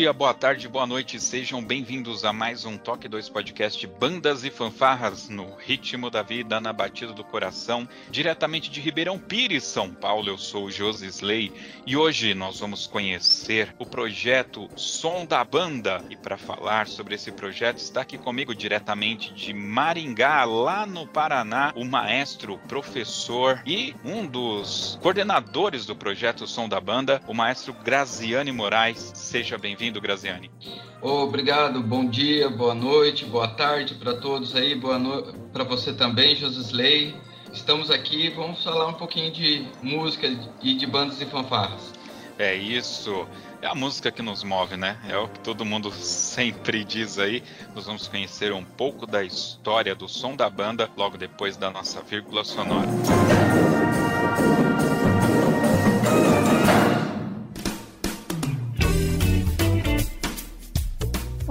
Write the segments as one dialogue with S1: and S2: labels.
S1: Dia, boa tarde, boa noite, sejam bem-vindos a mais um Toque 2 Podcast Bandas e Fanfarras no ritmo da vida, na batida do coração, diretamente de Ribeirão Pires, São Paulo. Eu sou Josi Slay e hoje nós vamos conhecer o projeto Som da Banda. E para falar sobre esse projeto está aqui comigo diretamente de Maringá, lá no Paraná, o maestro, professor e um dos coordenadores do projeto Som da Banda, o maestro Graziane Moraes. Seja bem-vindo bem-vindo, Graziani.
S2: Obrigado, bom dia, boa noite, boa tarde para todos aí, boa noite para você também, Josisley. Estamos aqui, vamos falar um pouquinho de música e de bandas e fanfarras.
S1: É isso. É a música que nos move, né? É o que todo mundo sempre diz aí. Nós vamos conhecer um pouco da história do som da banda logo depois da nossa vírgula sonora.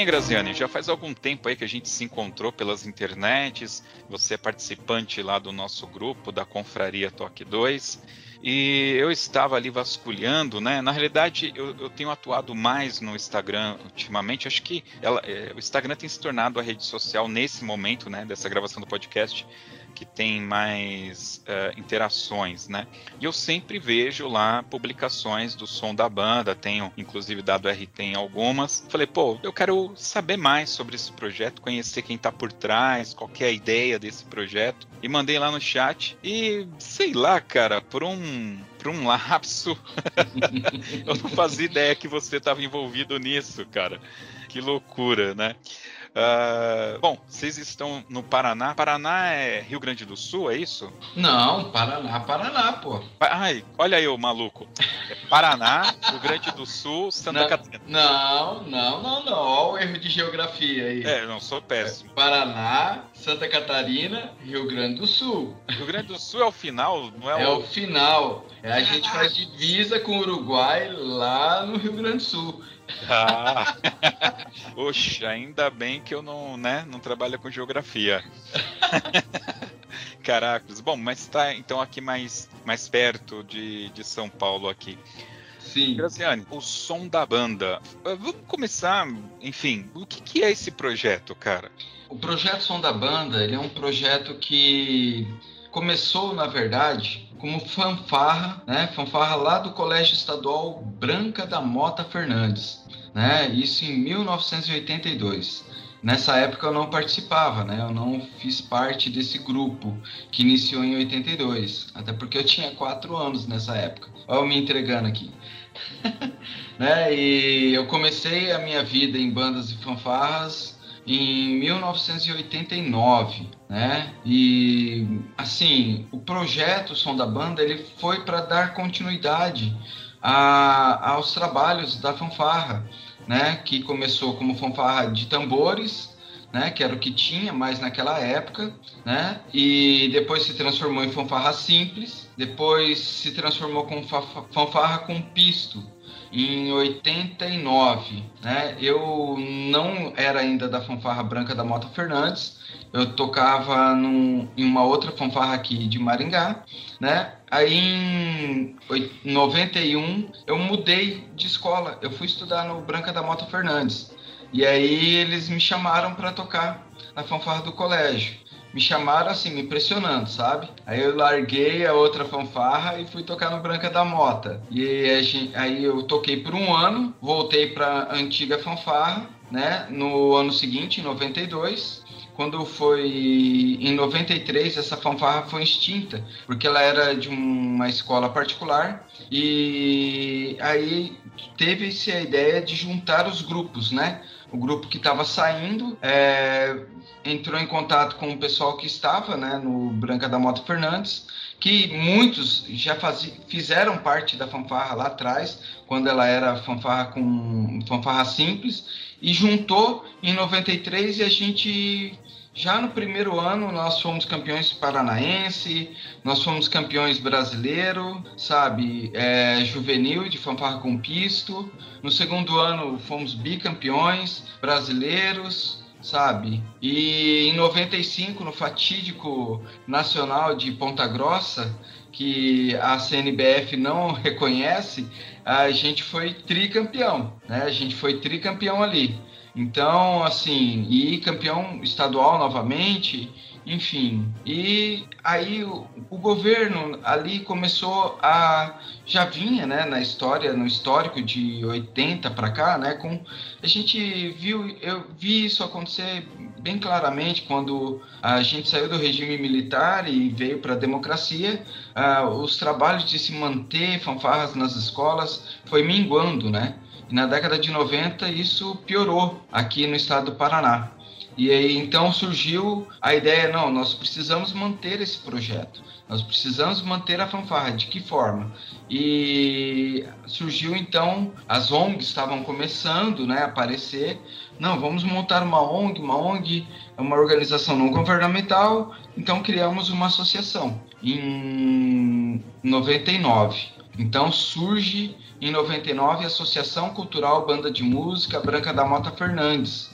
S1: bem, Graziane? Já faz algum tempo aí que a gente se encontrou pelas internets. Você é participante lá do nosso grupo da Confraria Toque 2. E eu estava ali vasculhando, né? Na realidade, eu, eu tenho atuado mais no Instagram ultimamente. Acho que ela, é, o Instagram tem se tornado a rede social nesse momento, né? Dessa gravação do podcast que tem mais uh, interações, né? E eu sempre vejo lá publicações do som da banda, tenho inclusive dado RT em algumas. Falei, pô, eu quero saber mais sobre esse projeto, conhecer quem tá por trás, qual é a ideia desse projeto. E mandei lá no chat e sei lá, cara, por um por um lapso, eu não fazia ideia que você estava envolvido nisso, cara. Que loucura, né? Uh, bom, vocês estão no Paraná. Paraná é Rio Grande do Sul, é isso?
S2: Não, Paraná, Paraná, pô.
S1: Ai, olha aí o maluco. É Paraná, Rio Grande do Sul, Santa
S2: não,
S1: Catarina.
S2: Não, não, não, não. Olha o erro de geografia aí.
S1: É, não, sou péssimo.
S2: É Paraná, Santa Catarina, Rio Grande do Sul.
S1: Rio Grande do Sul é o final, não é,
S2: é
S1: o...
S2: o final. É, a gente faz divisa com o Uruguai lá no Rio Grande do Sul.
S1: Ah. Oxe, ainda bem que eu não, né, não trabalho com geografia. Caracas. Bom, mas está então aqui mais, mais perto de, de São Paulo aqui.
S2: Sim.
S1: Graciane, o som da banda. Uh, vamos começar, enfim, o que, que é esse projeto, cara?
S2: O projeto Som da Banda, ele é um projeto que começou, na verdade, como fanfarra, né? Fanfarra lá do Colégio Estadual Branca da Mota Fernandes, né? Isso em 1982. Nessa época eu não participava, né? Eu não fiz parte desse grupo que iniciou em 82, até porque eu tinha quatro anos nessa época. Olha eu me entregando aqui. né? E eu comecei a minha vida em bandas e fanfarras em 1989, né? E assim, o projeto Som da Banda ele foi para dar continuidade a, aos trabalhos da fanfarra, né? Que começou como fanfarra de tambores, né, que era o que tinha mais naquela época, né, e depois se transformou em fanfarra simples, depois se transformou com fanfarra com pisto, em 89, né? Eu não era ainda da fanfarra branca da Mota Fernandes, eu tocava num, em uma outra fanfarra aqui de Maringá, né? Aí em 91 eu mudei de escola, eu fui estudar no Branca da Mota Fernandes. E aí eles me chamaram para tocar na fanfarra do colégio me chamaram assim, me impressionando, sabe? Aí eu larguei a outra fanfarra e fui tocar no Branca da Mota. E gente, aí eu toquei por um ano, voltei para antiga fanfarra, né? No ano seguinte, em 92, quando foi em 93, essa fanfarra foi extinta, porque ela era de uma escola particular e aí teve-se a ideia de juntar os grupos, né? O grupo que estava saindo é, entrou em contato com o pessoal que estava né, no Branca da Moto Fernandes, que muitos já faz, fizeram parte da fanfarra lá atrás, quando ela era fanfarra com fanfarra simples, e juntou em 93 e a gente já no primeiro ano nós fomos campeões paranaense, nós fomos campeões brasileiro, sabe, é, juvenil de fanfarra com pisto. No segundo ano fomos bicampeões brasileiros, sabe? E em 95, no fatídico Nacional de Ponta Grossa, que a CNBF não reconhece, a gente foi tricampeão, né? A gente foi tricampeão ali. Então, assim, e campeão estadual novamente, enfim. E aí o, o, governo ali começou a já vinha, né, na história, no histórico de 80 para cá, né, com a gente viu, eu vi isso acontecer bem claramente quando a gente saiu do regime militar e veio para a democracia, uh, os trabalhos de se manter fanfarras nas escolas foi minguando, né? E na década de 90 isso piorou aqui no estado do Paraná. E aí então surgiu a ideia, não, nós precisamos manter esse projeto. Nós precisamos manter a fanfarra. De que forma? E surgiu então, as ONGs estavam começando né, a aparecer. Não, vamos montar uma ONG, uma ONG é uma organização não governamental, então criamos uma associação em 99. Então surge em 99 a Associação Cultural Banda de Música Branca da Mota Fernandes,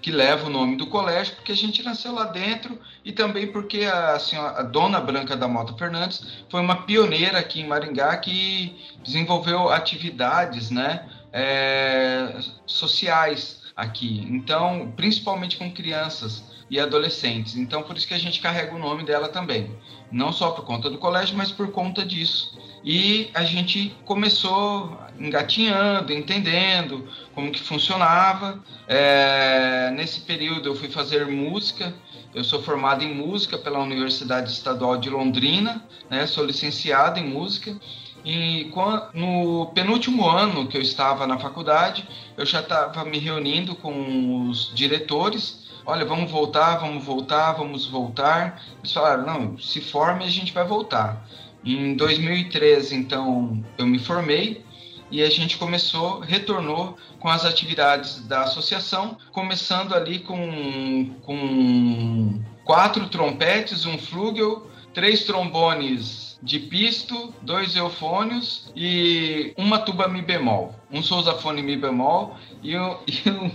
S2: que leva o nome do colégio porque a gente nasceu lá dentro e também porque a, senhora, a dona Branca da Mota Fernandes foi uma pioneira aqui em Maringá que desenvolveu atividades né, é, sociais aqui. Então, principalmente com crianças e adolescentes. Então, por isso que a gente carrega o nome dela também. Não só por conta do colégio, mas por conta disso. E a gente começou engatinhando, entendendo como que funcionava. É, nesse período eu fui fazer música. Eu sou formado em música pela Universidade Estadual de Londrina, né? sou licenciado em música. E no penúltimo ano que eu estava na faculdade, eu já estava me reunindo com os diretores. Olha, vamos voltar, vamos voltar, vamos voltar. Eles falaram: não, se forme, a gente vai voltar. Em 2013, então, eu me formei e a gente começou, retornou com as atividades da associação, começando ali com, com quatro trompetes, um flugel, três trombones de pisto, dois eufônios e uma tuba mi bemol, um sousafone mi bemol e, e um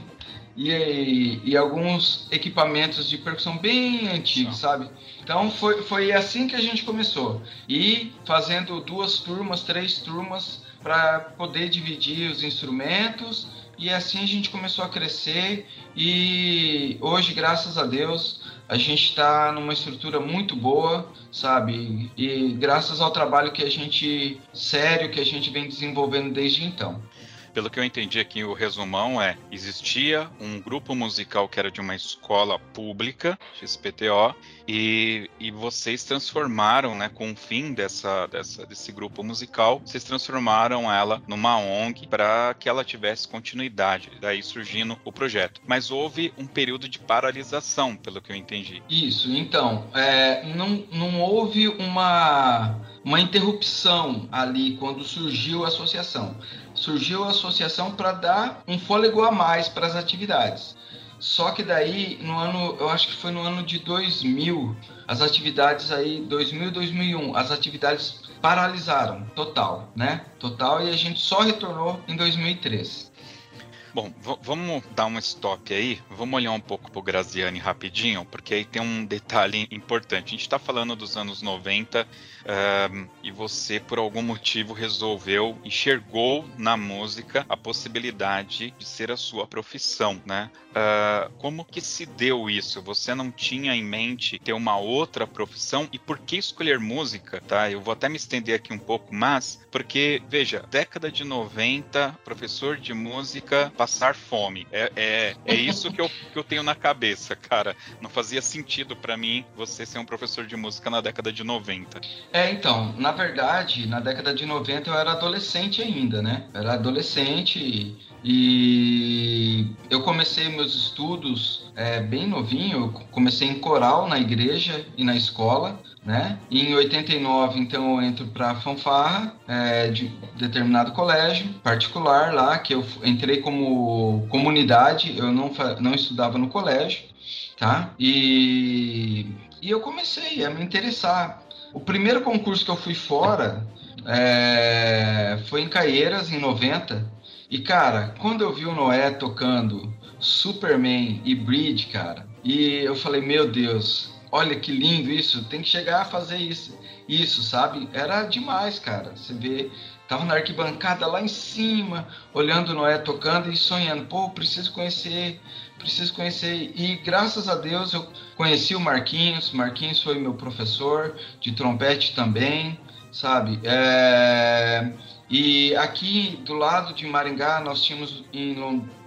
S2: e, e, alguns equipamentos de percussão bem antigos, sabe? Então foi, foi assim que a gente começou. E fazendo duas turmas, três turmas, para poder dividir os instrumentos. E assim a gente começou a crescer. E hoje, graças a Deus, a gente está numa estrutura muito boa, sabe? E graças ao trabalho que a gente, sério, que a gente vem desenvolvendo desde então
S1: pelo que eu entendi aqui, o resumão é: existia um grupo musical que era de uma escola pública, XPTO, e, e vocês transformaram, né, com o fim dessa, dessa, desse grupo musical, vocês transformaram ela numa ONG para que ela tivesse continuidade, daí surgindo o projeto. Mas houve um período de paralisação, pelo que eu entendi.
S2: Isso, então, é, não, não houve uma, uma interrupção ali quando surgiu a associação surgiu a associação para dar um fôlego a mais para as atividades. Só que daí, no ano, eu acho que foi no ano de 2000, as atividades aí, 2000 2001, as atividades paralisaram total, né? Total, e a gente só retornou em 2003.
S1: Bom, vamos dar um stop aí, vamos olhar um pouco pro Graziani rapidinho, porque aí tem um detalhe importante. A gente está falando dos anos 90 um, e você, por algum motivo, resolveu, enxergou na música a possibilidade de ser a sua profissão, né? Uh, como que se deu isso? Você não tinha em mente ter uma outra profissão? E por que escolher música? Tá? Eu vou até me estender aqui um pouco mais, porque, veja, década de 90, professor de música, passar fome. É, é, é isso que eu, que eu tenho na cabeça, cara. Não fazia sentido para mim você ser um professor de música na década de 90.
S2: É, então, na verdade, na década de 90 eu era adolescente ainda, né? Era adolescente e eu comecei meus estudos é, bem novinho, eu comecei em coral na igreja e na escola, né? Em 89, então, eu entro para fanfarra é, de determinado colégio particular lá, que eu entrei como comunidade, eu não, não estudava no colégio, tá? E, e eu comecei a me interessar. O primeiro concurso que eu fui fora é, foi em Caieiras, em 90, e, cara, quando eu vi o Noé tocando Superman e Bridge, cara, e eu falei, meu Deus, olha que lindo isso, tem que chegar a fazer isso, isso, sabe? Era demais, cara. Você vê, tava na arquibancada lá em cima, olhando Noé tocando e sonhando, pô, preciso conhecer, preciso conhecer. E graças a Deus eu conheci o Marquinhos, Marquinhos foi meu professor de trompete também, sabe? É e aqui do lado de Maringá nós tínhamos em,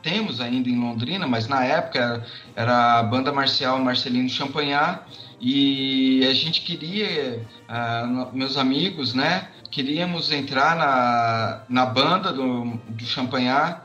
S2: temos ainda em Londrina, mas na época era a banda marcial Marcelino Champagnat e a gente queria, uh, meus amigos, né, queríamos entrar na, na banda do, do Champagnat.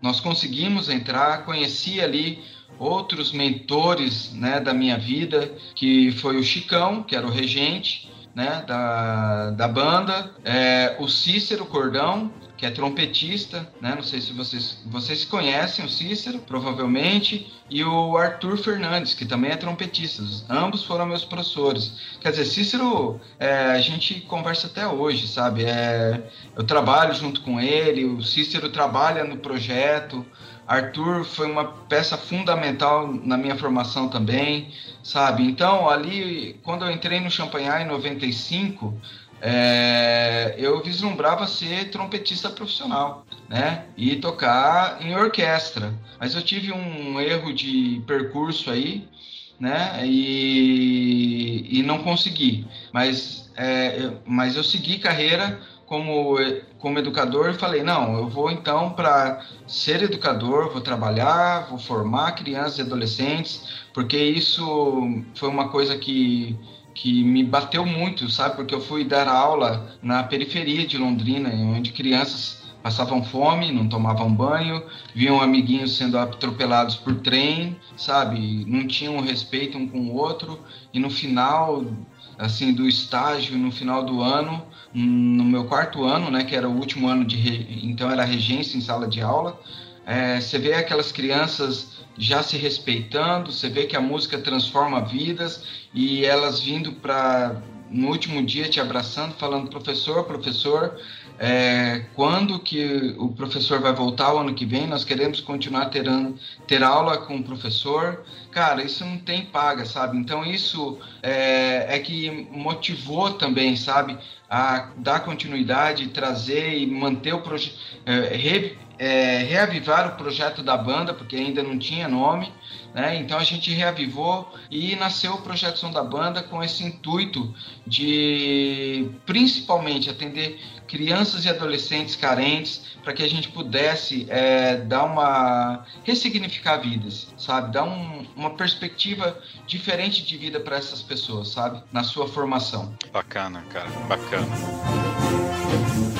S2: Nós conseguimos entrar, conheci ali outros mentores, né, da minha vida, que foi o Chicão, que era o regente, né, da, da banda, é, o Cícero Cordão, que é trompetista, né? Não sei se vocês vocês conhecem o Cícero, provavelmente, e o Arthur Fernandes, que também é trompetista. Ambos foram meus professores. Quer dizer, Cícero, é, a gente conversa até hoje, sabe? É, eu trabalho junto com ele, o Cícero trabalha no projeto. Arthur foi uma peça fundamental na minha formação também, sabe? Então, ali, quando eu entrei no Champagnat em 95, é, eu vislumbrava ser trompetista profissional, né? E tocar em orquestra. Mas eu tive um erro de percurso aí, né? E, e não consegui. Mas, é, mas eu segui carreira como, como educador e falei, não, eu vou então para ser educador, vou trabalhar, vou formar crianças e adolescentes, porque isso foi uma coisa que, que me bateu muito, sabe? Porque eu fui dar aula na periferia de Londrina, onde crianças passavam fome, não tomavam banho, viam amiguinhos sendo atropelados por trem, sabe? Não tinham respeito um com o outro, e no final assim do estágio no final do ano no meu quarto ano né que era o último ano de re... então era regência em sala de aula é, você vê aquelas crianças já se respeitando você vê que a música transforma vidas e elas vindo para no último dia te abraçando falando professor professor é, quando que o professor vai voltar o ano que vem, nós queremos continuar terando, ter aula com o professor. Cara, isso não tem paga, sabe? Então isso é, é que motivou também, sabe? A dar continuidade, trazer e manter o projeto, é, re, é, reavivar o projeto da banda, porque ainda não tinha nome, né? Então a gente reavivou e nasceu o projeto Som da Banda com esse intuito de principalmente atender crianças e adolescentes carentes para que a gente pudesse é, dar uma ressignificar vidas, sabe, dar um, uma perspectiva diferente de vida para essas pessoas, sabe, na sua formação.
S1: Bacana, cara, bacana. Agora,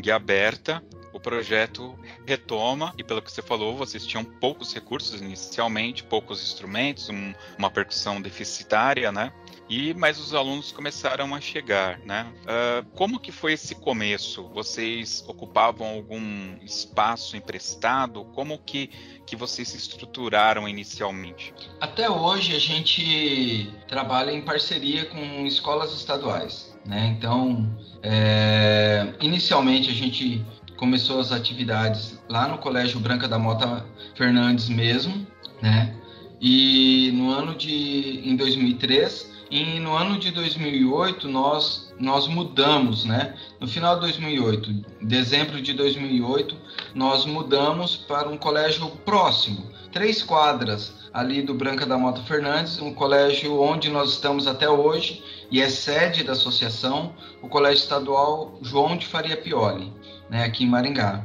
S1: ONG aberta, o projeto retoma e pelo que você falou, vocês tinham poucos recursos inicialmente, poucos instrumentos, um, uma percussão deficitária, né? E mas os alunos começaram a chegar, né? Uh, como que foi esse começo? Vocês ocupavam algum espaço emprestado? Como que que vocês se estruturaram inicialmente?
S2: Até hoje a gente trabalha em parceria com escolas estaduais, né? Então, é, inicialmente a gente começou as atividades lá no Colégio Branca da Mota Fernandes mesmo, né? E no ano de em 2003 e no ano de 2008 nós nós mudamos, né? No final de 2008, dezembro de 2008, nós mudamos para um colégio próximo, três quadras ali do Branca da Mota Fernandes, um colégio onde nós estamos até hoje e é sede da associação, o Colégio Estadual João de Faria Pioli, né, aqui em Maringá.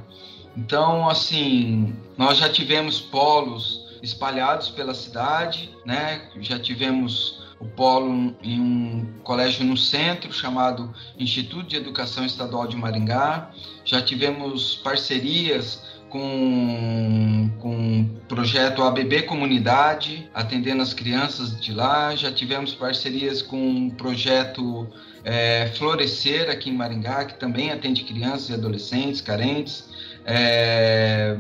S2: Então, assim, nós já tivemos polos espalhados pela cidade, né? Já tivemos o polo em um colégio no centro chamado Instituto de Educação Estadual de Maringá. Já tivemos parcerias com, com o projeto ABB Comunidade, atendendo as crianças de lá. Já tivemos parcerias com o projeto é, Florescer aqui em Maringá, que também atende crianças e adolescentes carentes. É,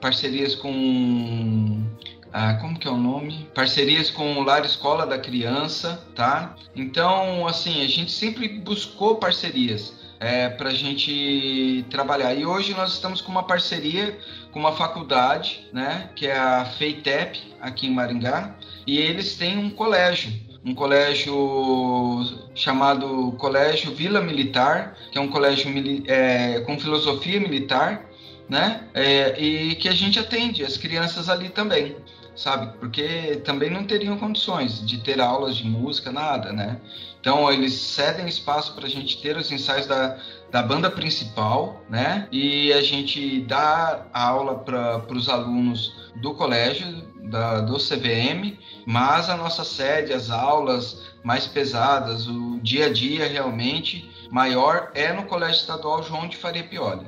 S2: parcerias com ah, como que é o nome? Parcerias com o Lar Escola da Criança, tá? Então, assim, a gente sempre buscou parcerias é, para a gente trabalhar. E hoje nós estamos com uma parceria com uma faculdade, né? Que é a FEITEP, aqui em Maringá, e eles têm um colégio um colégio chamado Colégio Vila Militar, que é um colégio é, com filosofia militar, né? É, e que a gente atende as crianças ali também sabe? Porque também não teriam condições de ter aulas de música, nada, né? Então eles cedem espaço para a gente ter os ensaios da, da banda principal, né? E a gente dá aula para os alunos do colégio, da, do CVM, mas a nossa sede, as aulas mais pesadas, o dia a dia realmente maior é no Colégio Estadual João de Faria Pioli.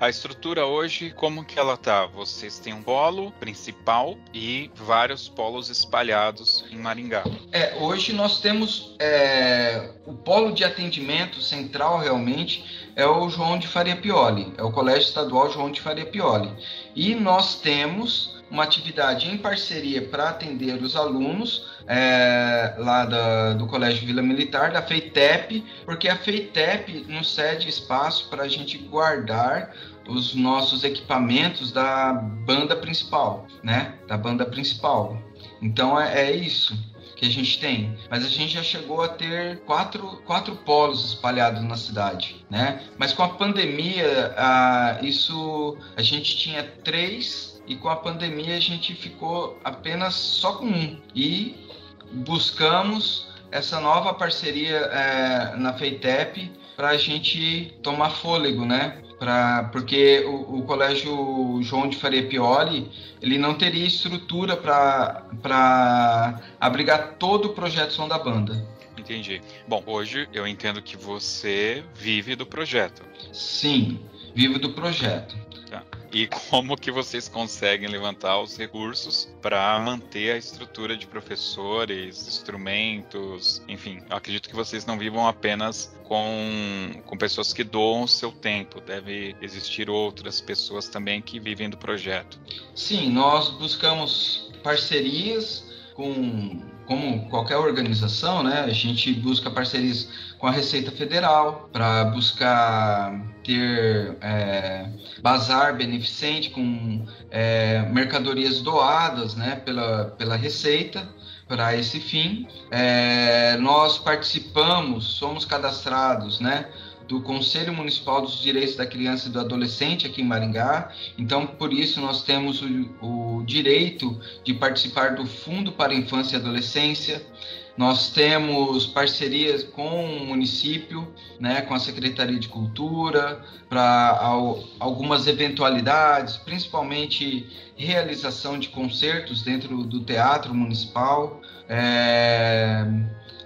S1: A estrutura hoje, como que ela tá? Vocês têm um polo principal e vários polos espalhados em Maringá.
S2: É, hoje nós temos é, o polo de atendimento central realmente é o João de Faria Pioli, é o Colégio Estadual João de Faria Pioli. E nós temos uma atividade em parceria para atender os alunos é, lá da, do Colégio Vila Militar, da FEITEP, porque a FEITEP nos cede espaço para a gente guardar os nossos equipamentos da banda principal, né? Da banda principal. Então é, é isso que a gente tem. Mas a gente já chegou a ter quatro, quatro polos espalhados na cidade, né? Mas com a pandemia, a, isso a gente tinha três e com a pandemia a gente ficou apenas só com um. E buscamos essa nova parceria é, na FEITEP para a gente tomar fôlego, né? Pra, porque o, o, colégio João de Faria Pioli ele não teria estrutura para abrigar todo o projeto Som da Banda.
S1: Entendi. Bom, hoje eu entendo que você vive do projeto.
S2: Sim, vivo do projeto.
S1: E como que vocês conseguem levantar os recursos para manter a estrutura de professores, instrumentos, enfim, acredito que vocês não vivam apenas com, com pessoas que doam o seu tempo, deve existir outras pessoas também que vivem do projeto.
S2: Sim, nós buscamos parcerias com como qualquer organização, né, a gente busca parcerias com a Receita Federal para buscar ter é, bazar beneficente com é, mercadorias doadas né, pela, pela Receita para esse fim. É, nós participamos, somos cadastrados, né? Do Conselho Municipal dos Direitos da Criança e do Adolescente aqui em Maringá. Então, por isso, nós temos o, o direito de participar do Fundo para Infância e Adolescência. Nós temos parcerias com o município, né, com a Secretaria de Cultura, para algumas eventualidades, principalmente realização de concertos dentro do Teatro Municipal. É,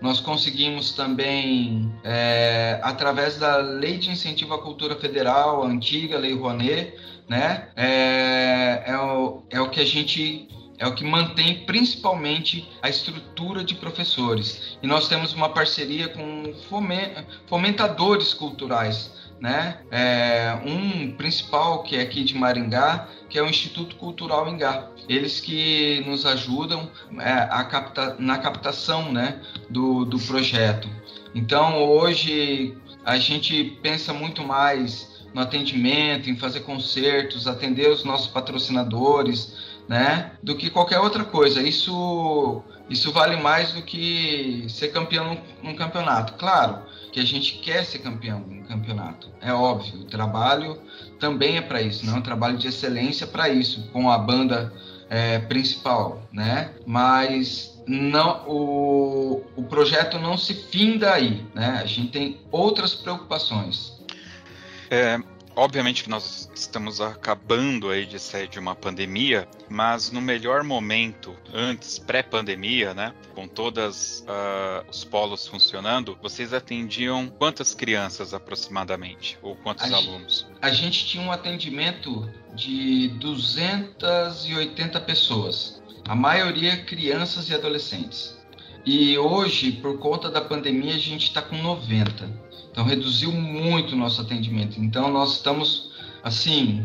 S2: nós conseguimos também, é, através da Lei de Incentivo à Cultura Federal, a antiga Lei Rouanet, né, é, é, o, é o que a gente é o que mantém principalmente a estrutura de professores. E nós temos uma parceria com fomentadores culturais, né? É, um principal que é aqui de Maringá, que é o Instituto Cultural Ingá. Eles que nos ajudam é, capta, na captação né, do, do projeto. Então, hoje, a gente pensa muito mais no atendimento, em fazer concertos, atender os nossos patrocinadores, né? Do que qualquer outra coisa. Isso, isso vale mais do que ser campeão num, num campeonato. Claro que a gente quer ser campeão no campeonato, é óbvio. O trabalho também é para isso, não é um trabalho de excelência para isso, com a banda é, principal, né? Mas não o, o projeto não se finda aí, né? A gente tem outras preocupações.
S1: É, Obviamente que nós estamos acabando aí de sair de uma pandemia, mas no melhor momento, antes, pré-pandemia, né, com todos uh, ah, os polos funcionando, vocês atendiam quantas crianças aproximadamente? Ou quantos
S2: a
S1: alunos?
S2: A gente tinha um atendimento de 280 pessoas, a maioria crianças e adolescentes. E hoje, por conta da pandemia, a gente está com 90. Então reduziu muito o nosso atendimento. Então nós estamos assim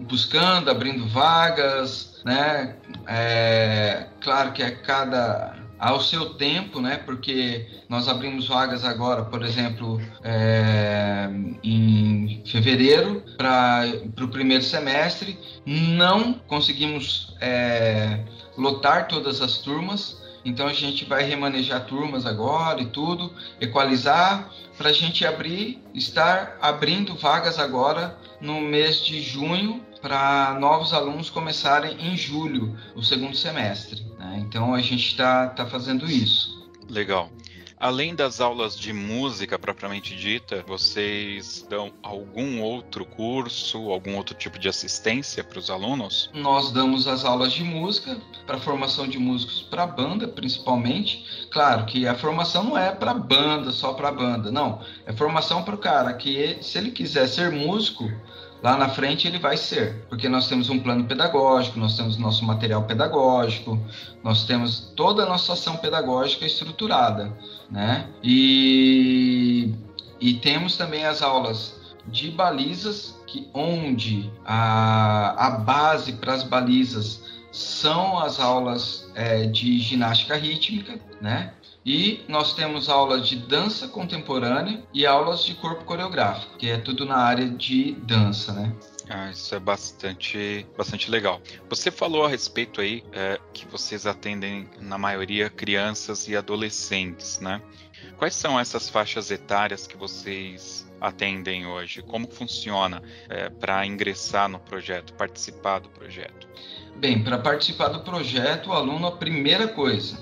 S2: buscando, abrindo vagas, né? É, claro que é cada ao seu tempo, né? Porque nós abrimos vagas agora, por exemplo, é, em fevereiro para o primeiro semestre, não conseguimos é, lotar todas as turmas, então a gente vai remanejar turmas agora e tudo, equalizar para a gente abrir, estar abrindo vagas agora no mês de junho para novos alunos começarem em julho, o segundo semestre. Né? Então a gente está tá fazendo isso.
S1: Legal. Além das aulas de música propriamente dita, vocês dão algum outro curso, algum outro tipo de assistência para os alunos?
S2: Nós damos as aulas de música para formação de músicos para banda, principalmente. Claro que a formação não é para banda, só para banda, não. É formação para o cara que, se ele quiser ser músico, lá na frente ele vai ser, porque nós temos um plano pedagógico, nós temos nosso material pedagógico, nós temos toda a nossa ação pedagógica estruturada, né? E, e temos também as aulas de balizas, que onde a, a base para as balizas são as aulas é, de ginástica rítmica, né? E nós temos aulas de dança contemporânea e aulas de corpo coreográfico, que é tudo na área de dança, né?
S1: Ah, isso é bastante, bastante legal. Você falou a respeito aí é, que vocês atendem, na maioria, crianças e adolescentes, né? Quais são essas faixas etárias que vocês atendem hoje? Como funciona é, para ingressar no projeto, participar do projeto?
S2: Bem, para participar do projeto, o aluno, a primeira coisa,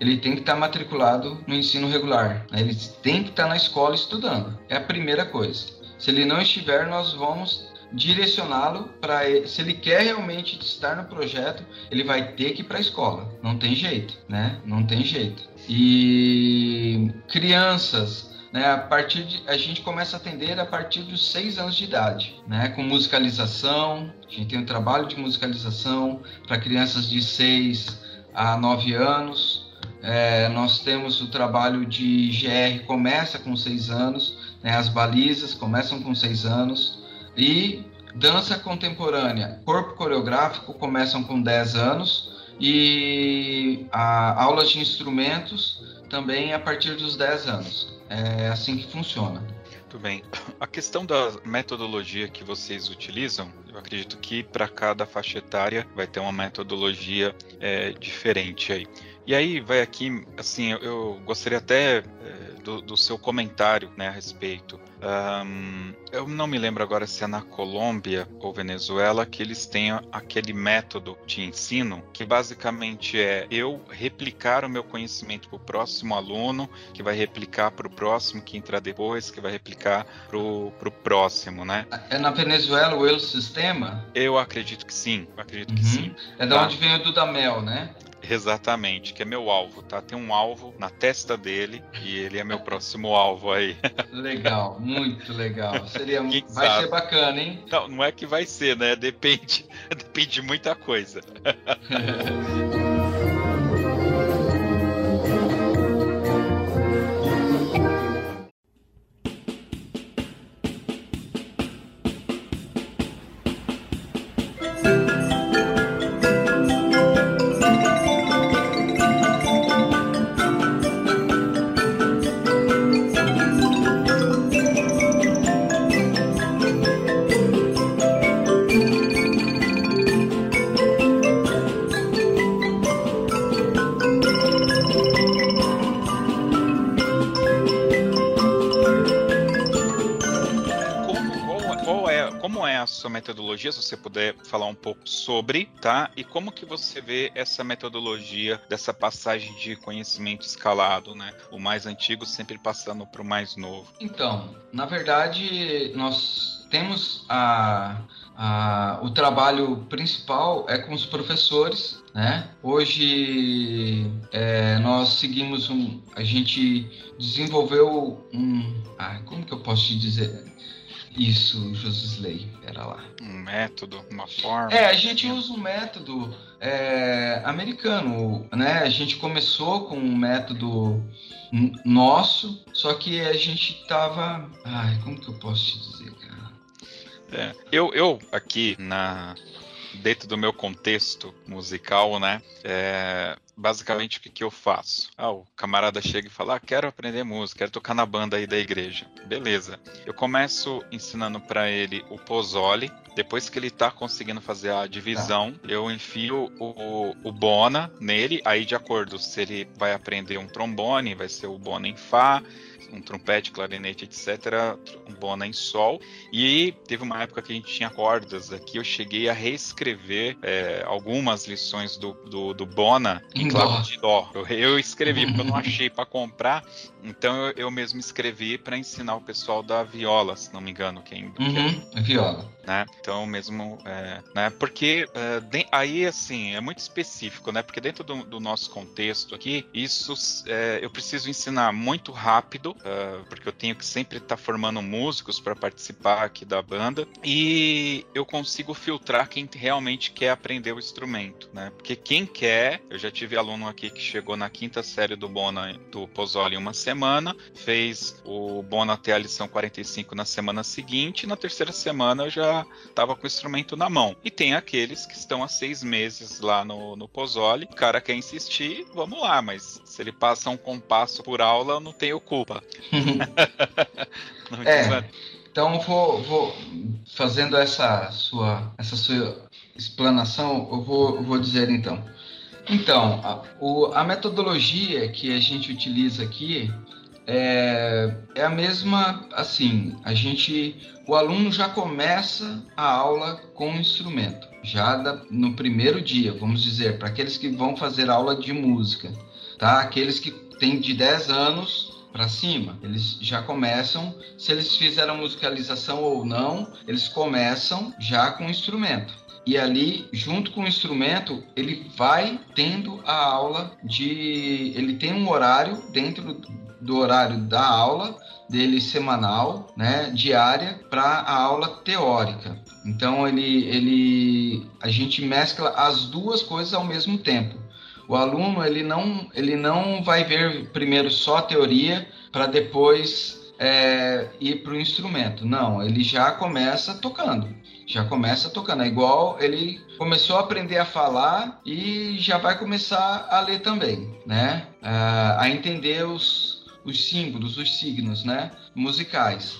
S2: ele tem que estar tá matriculado no ensino regular. Né? Ele tem que estar tá na escola estudando. É a primeira coisa. Se ele não estiver, nós vamos direcioná-lo para se ele quer realmente estar no projeto, ele vai ter que ir para a escola. Não tem jeito, né? Não tem jeito. E crianças, né? A partir de a gente começa a atender a partir dos seis anos de idade, né? Com musicalização, a gente tem um trabalho de musicalização para crianças de 6 a 9 anos. É, nós temos o trabalho de GR, começa com seis anos, né, as balizas começam com seis anos, e dança contemporânea, corpo coreográfico começam com 10 anos, e aulas de instrumentos também a partir dos 10 anos. É assim que funciona.
S1: Muito bem. A questão da metodologia que vocês utilizam, eu acredito que para cada faixa etária vai ter uma metodologia é, diferente aí. E aí vai aqui, assim, eu, eu gostaria até é, do, do, seu comentário né, a respeito. Um, eu não me lembro agora se é na Colômbia ou Venezuela que eles têm aquele método de ensino que basicamente é eu replicar o meu conhecimento para o próximo aluno, que vai replicar para o próximo que entrar depois, que vai replicar para o próximo, né?
S2: É na Venezuela o El Sistema?
S1: Eu acredito que sim, acredito uhum. que sim.
S2: É da tá? onde vem o Dudamel, né?
S1: Exatamente, que é meu alvo, tá? Tem um alvo na testa dele e ele é meu próximo alvo aí.
S2: Legal, muito legal. Seria, Quem vai sabe? ser bacana, hein?
S1: Não, não é que vai ser, né? Depende, depende de muita coisa. você puder falar um pouco sobre, tá? E como que você vê essa metodologia dessa passagem de conhecimento escalado, né? O mais antigo sempre passando para o mais novo.
S2: Então, na verdade, nós temos a, a, o trabalho principal é com os professores, né? Hoje é, nós seguimos um, a gente desenvolveu um, ah, como que eu posso te dizer? Isso, Josisley, era lá.
S1: Um método, uma forma.
S2: É, a gente usa um método é, americano, né? A gente começou com um método nosso, só que a gente tava. Ai, como que eu posso te dizer, cara?
S1: É, eu, eu aqui na dentro do meu contexto musical, né? É, basicamente o que, que eu faço? Ah, o camarada chega e fala: ah, quero aprender música, quero tocar na banda aí da igreja. Beleza. Eu começo ensinando para ele o Pozzoli. Depois que ele tá conseguindo fazer a divisão, tá. eu enfio o, o Bona nele. Aí, de acordo se ele vai aprender um trombone, vai ser o Bona em Fá um trompete, clarinete, etc., um bona em sol. E teve uma época que a gente tinha cordas aqui, eu cheguei a reescrever é, algumas lições do, do, do bona em clave de dó. Eu, eu escrevi, porque eu não achei para comprar, então eu, eu mesmo escrevi para ensinar o pessoal da viola, se não me engano, quem.
S2: Uhum,
S1: é,
S2: viola.
S1: Né? Então mesmo, é, né? Porque é, de, aí assim é muito específico, né? Porque dentro do, do nosso contexto aqui, isso é, eu preciso ensinar muito rápido uh, porque eu tenho que sempre estar tá formando músicos para participar aqui da banda e eu consigo filtrar quem realmente quer aprender o instrumento, né? Porque quem quer, eu já tive aluno aqui que chegou na quinta série do Bona do Pozzoli uma semana, fez o Bona até a lição 45 na semana seguinte, na terceira semana eu já estava com o instrumento na mão. E tem aqueles que estão há seis meses lá no, no Pozzoli, o cara quer insistir, vamos lá, mas se ele passa um compasso por aula, eu não tenho culpa.
S2: é, então vou, vou fazendo essa sua, essa sua explanação, eu vou, eu vou dizer então. Então, a, o, a metodologia que a gente utiliza aqui é, é a mesma, assim, a gente, o aluno já começa a aula com o instrumento, já da, no primeiro dia, vamos dizer, para aqueles que vão fazer aula de música tá? Aqueles que têm de 10 anos para cima, eles já começam, se eles fizeram musicalização ou não, eles começam já com o instrumento. E ali, junto com o instrumento, ele vai tendo a aula de. Ele tem um horário dentro do horário da aula dele semanal, né, diária, para a aula teórica. Então ele, ele, a gente mescla as duas coisas ao mesmo tempo. O aluno ele não, ele não vai ver primeiro só a teoria para depois é, ir para o instrumento. Não, ele já começa tocando. Já começa tocando. É igual ele começou a aprender a falar e já vai começar a ler também, né? a entender os, os símbolos, os signos, né? Musicais.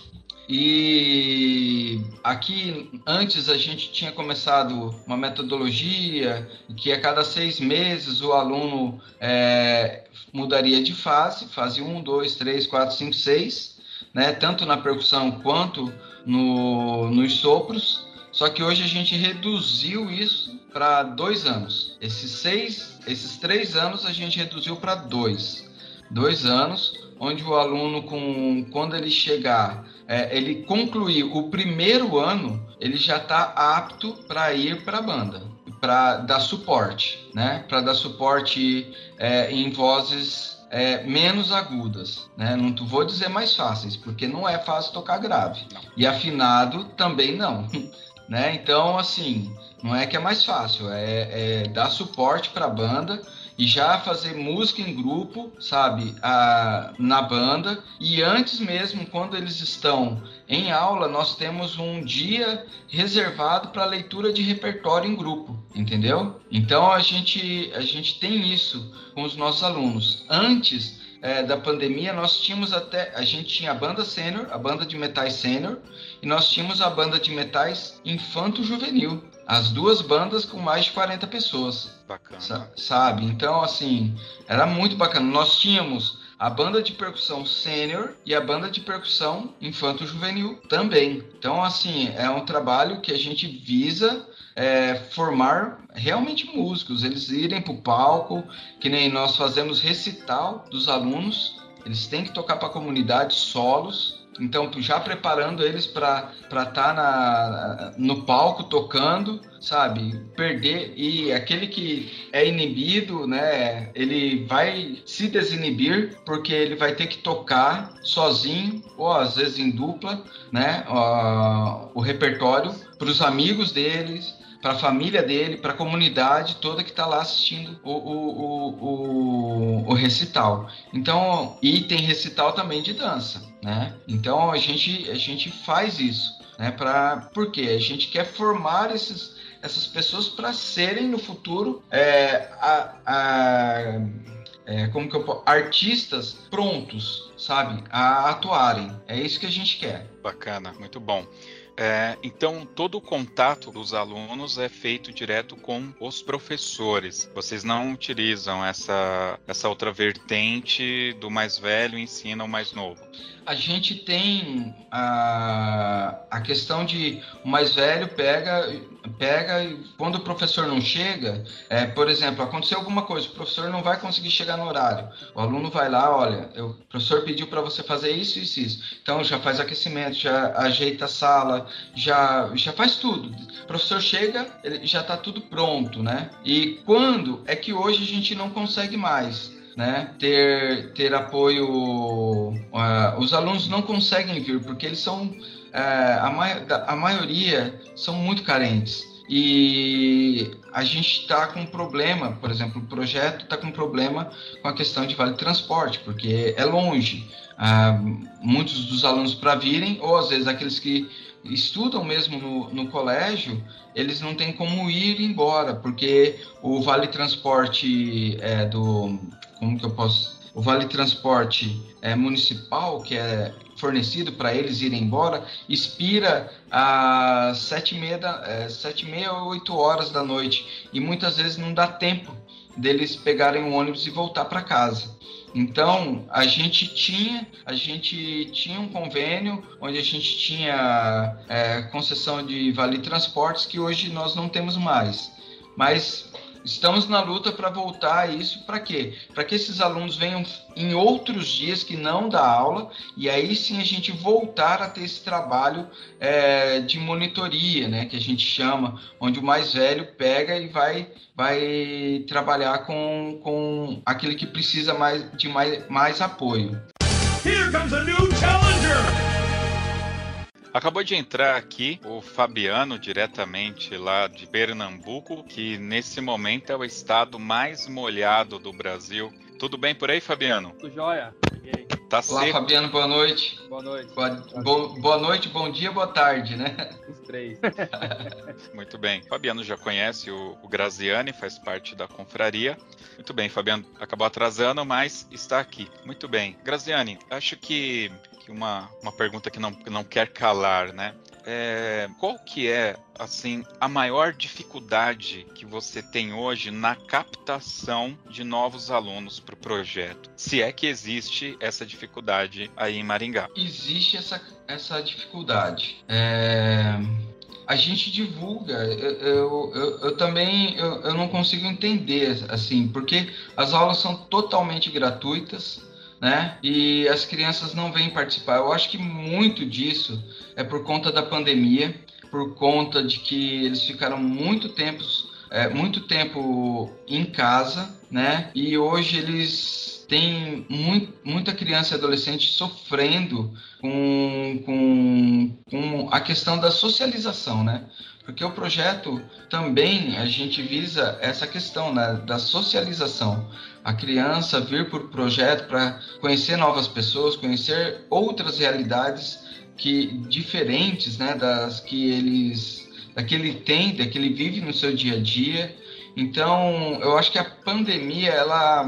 S2: E aqui antes a gente tinha começado uma metodologia que a cada seis meses o aluno é, mudaria de fase, fase 1, 2, 3, 4, 5, 6, né? tanto na percussão quanto no, nos sopros. Só que hoje a gente reduziu isso para dois anos. Esses seis, esses três anos a gente reduziu para dois. Dois anos, onde o aluno, com, quando ele chegar é, ele concluir o primeiro ano, ele já está apto para ir para a banda, para dar suporte, né? Para dar suporte é, em vozes é, menos agudas, né? Não vou dizer mais fáceis, porque não é fácil tocar grave. E afinado também não, né? Então, assim, não é que é mais fácil, é, é dar suporte para a banda e já fazer música em grupo, sabe, a, na banda. E antes mesmo, quando eles estão em aula, nós temos um dia reservado para leitura de repertório em grupo, entendeu? Então a gente a gente tem isso com os nossos alunos. Antes é, da pandemia, nós tínhamos até. A gente tinha a banda sênior, a banda de metais sênior, e nós tínhamos a banda de metais infanto-juvenil. As duas bandas com mais de 40 pessoas.
S1: Bacana.
S2: Sabe? Então, assim, era muito bacana. Nós tínhamos a banda de percussão sênior e a banda de percussão infanto-juvenil também. Então, assim, é um trabalho que a gente visa é, formar realmente músicos, eles irem para o palco, que nem nós fazemos recital dos alunos, eles têm que tocar para a comunidade solos, então já preparando eles para estar tá no palco tocando, sabe? Perder e aquele que é inibido, né? Ele vai se desinibir porque ele vai ter que tocar sozinho ou às vezes em dupla, né? O repertório para os amigos deles, para a família dele, para a comunidade toda que está lá assistindo o, o, o, o, recital. Então, e tem recital também de dança, né? Então a gente, a gente faz isso, né? Para porque a gente quer formar esses, essas pessoas para serem no futuro é, a, a é, como que eu artistas prontos, sabe, a atuarem. É isso que a gente quer.
S1: Bacana, muito bom. É, então, todo o contato dos alunos é feito direto com os professores. Vocês não utilizam essa, essa outra vertente do mais velho ensina o mais novo.
S2: A gente tem a, a questão de o mais velho pega pega e quando o professor não chega, é, por exemplo, aconteceu alguma coisa, o professor não vai conseguir chegar no horário. O aluno vai lá, olha, eu, o professor pediu para você fazer isso, isso, isso. Então já faz aquecimento, já ajeita a sala, já, já faz tudo. O professor chega, ele já está tudo pronto, né? E quando é que hoje a gente não consegue mais? Né, ter, ter apoio. Uh, os alunos não conseguem vir porque eles são é, a, mai a maioria são muito carentes. E a gente está com um problema, por exemplo, o projeto está com um problema com a questão de vale transporte, porque é longe. Ah, muitos dos alunos para virem, ou às vezes aqueles que estudam mesmo no, no colégio, eles não têm como ir embora, porque o vale transporte é do. Como que eu posso. O vale transporte é, municipal, que é fornecido para eles irem embora expira às sete e meia, é, sete e meia ou oito horas da noite e muitas vezes não dá tempo deles pegarem o ônibus e voltar para casa. Então a gente tinha a gente tinha um convênio onde a gente tinha é, concessão de vale transportes que hoje nós não temos mais. Mas Estamos na luta para voltar a isso, para quê? Para que esses alunos venham em outros dias que não da aula, e aí sim a gente voltar a ter esse trabalho é, de monitoria, né, que a gente chama, onde o mais velho pega e vai, vai trabalhar com, com aquele que precisa mais, de mais, mais apoio. Here comes a new!
S1: Acabou de entrar aqui o Fabiano, diretamente lá de Pernambuco, que nesse momento é o estado mais molhado do Brasil. Tudo bem por aí, Fabiano?
S3: Tudo jóia.
S2: Tá Olá, seco. Fabiano, boa noite.
S3: Boa noite.
S2: Boa, bo, boa noite, bom dia, boa tarde, né?
S3: Os três.
S1: Muito bem. Fabiano já conhece o, o Graziani, faz parte da confraria. Muito bem, Fabiano acabou atrasando, mas está aqui. Muito bem. Graziane, acho que, que uma, uma pergunta que não, que não quer calar, né? É, qual que é assim a maior dificuldade que você tem hoje na captação de novos alunos para o projeto? Se é que existe essa dificuldade aí em Maringá?
S2: Existe essa, essa dificuldade. É, a gente divulga. Eu, eu, eu, eu também eu, eu não consigo entender assim, porque as aulas são totalmente gratuitas né? E as crianças não vêm participar. Eu acho que muito disso é por conta da pandemia, por conta de que eles ficaram muito tempo, é, muito tempo em casa, né? E hoje eles têm muito, muita criança e adolescente sofrendo com, com, com a questão da socialização, né? Porque o projeto também a gente visa essa questão né, da socialização. A criança vir para o projeto para conhecer novas pessoas, conhecer outras realidades que diferentes né, das que eles da que ele tem, da que ele vive no seu dia a dia. Então, eu acho que a pandemia ela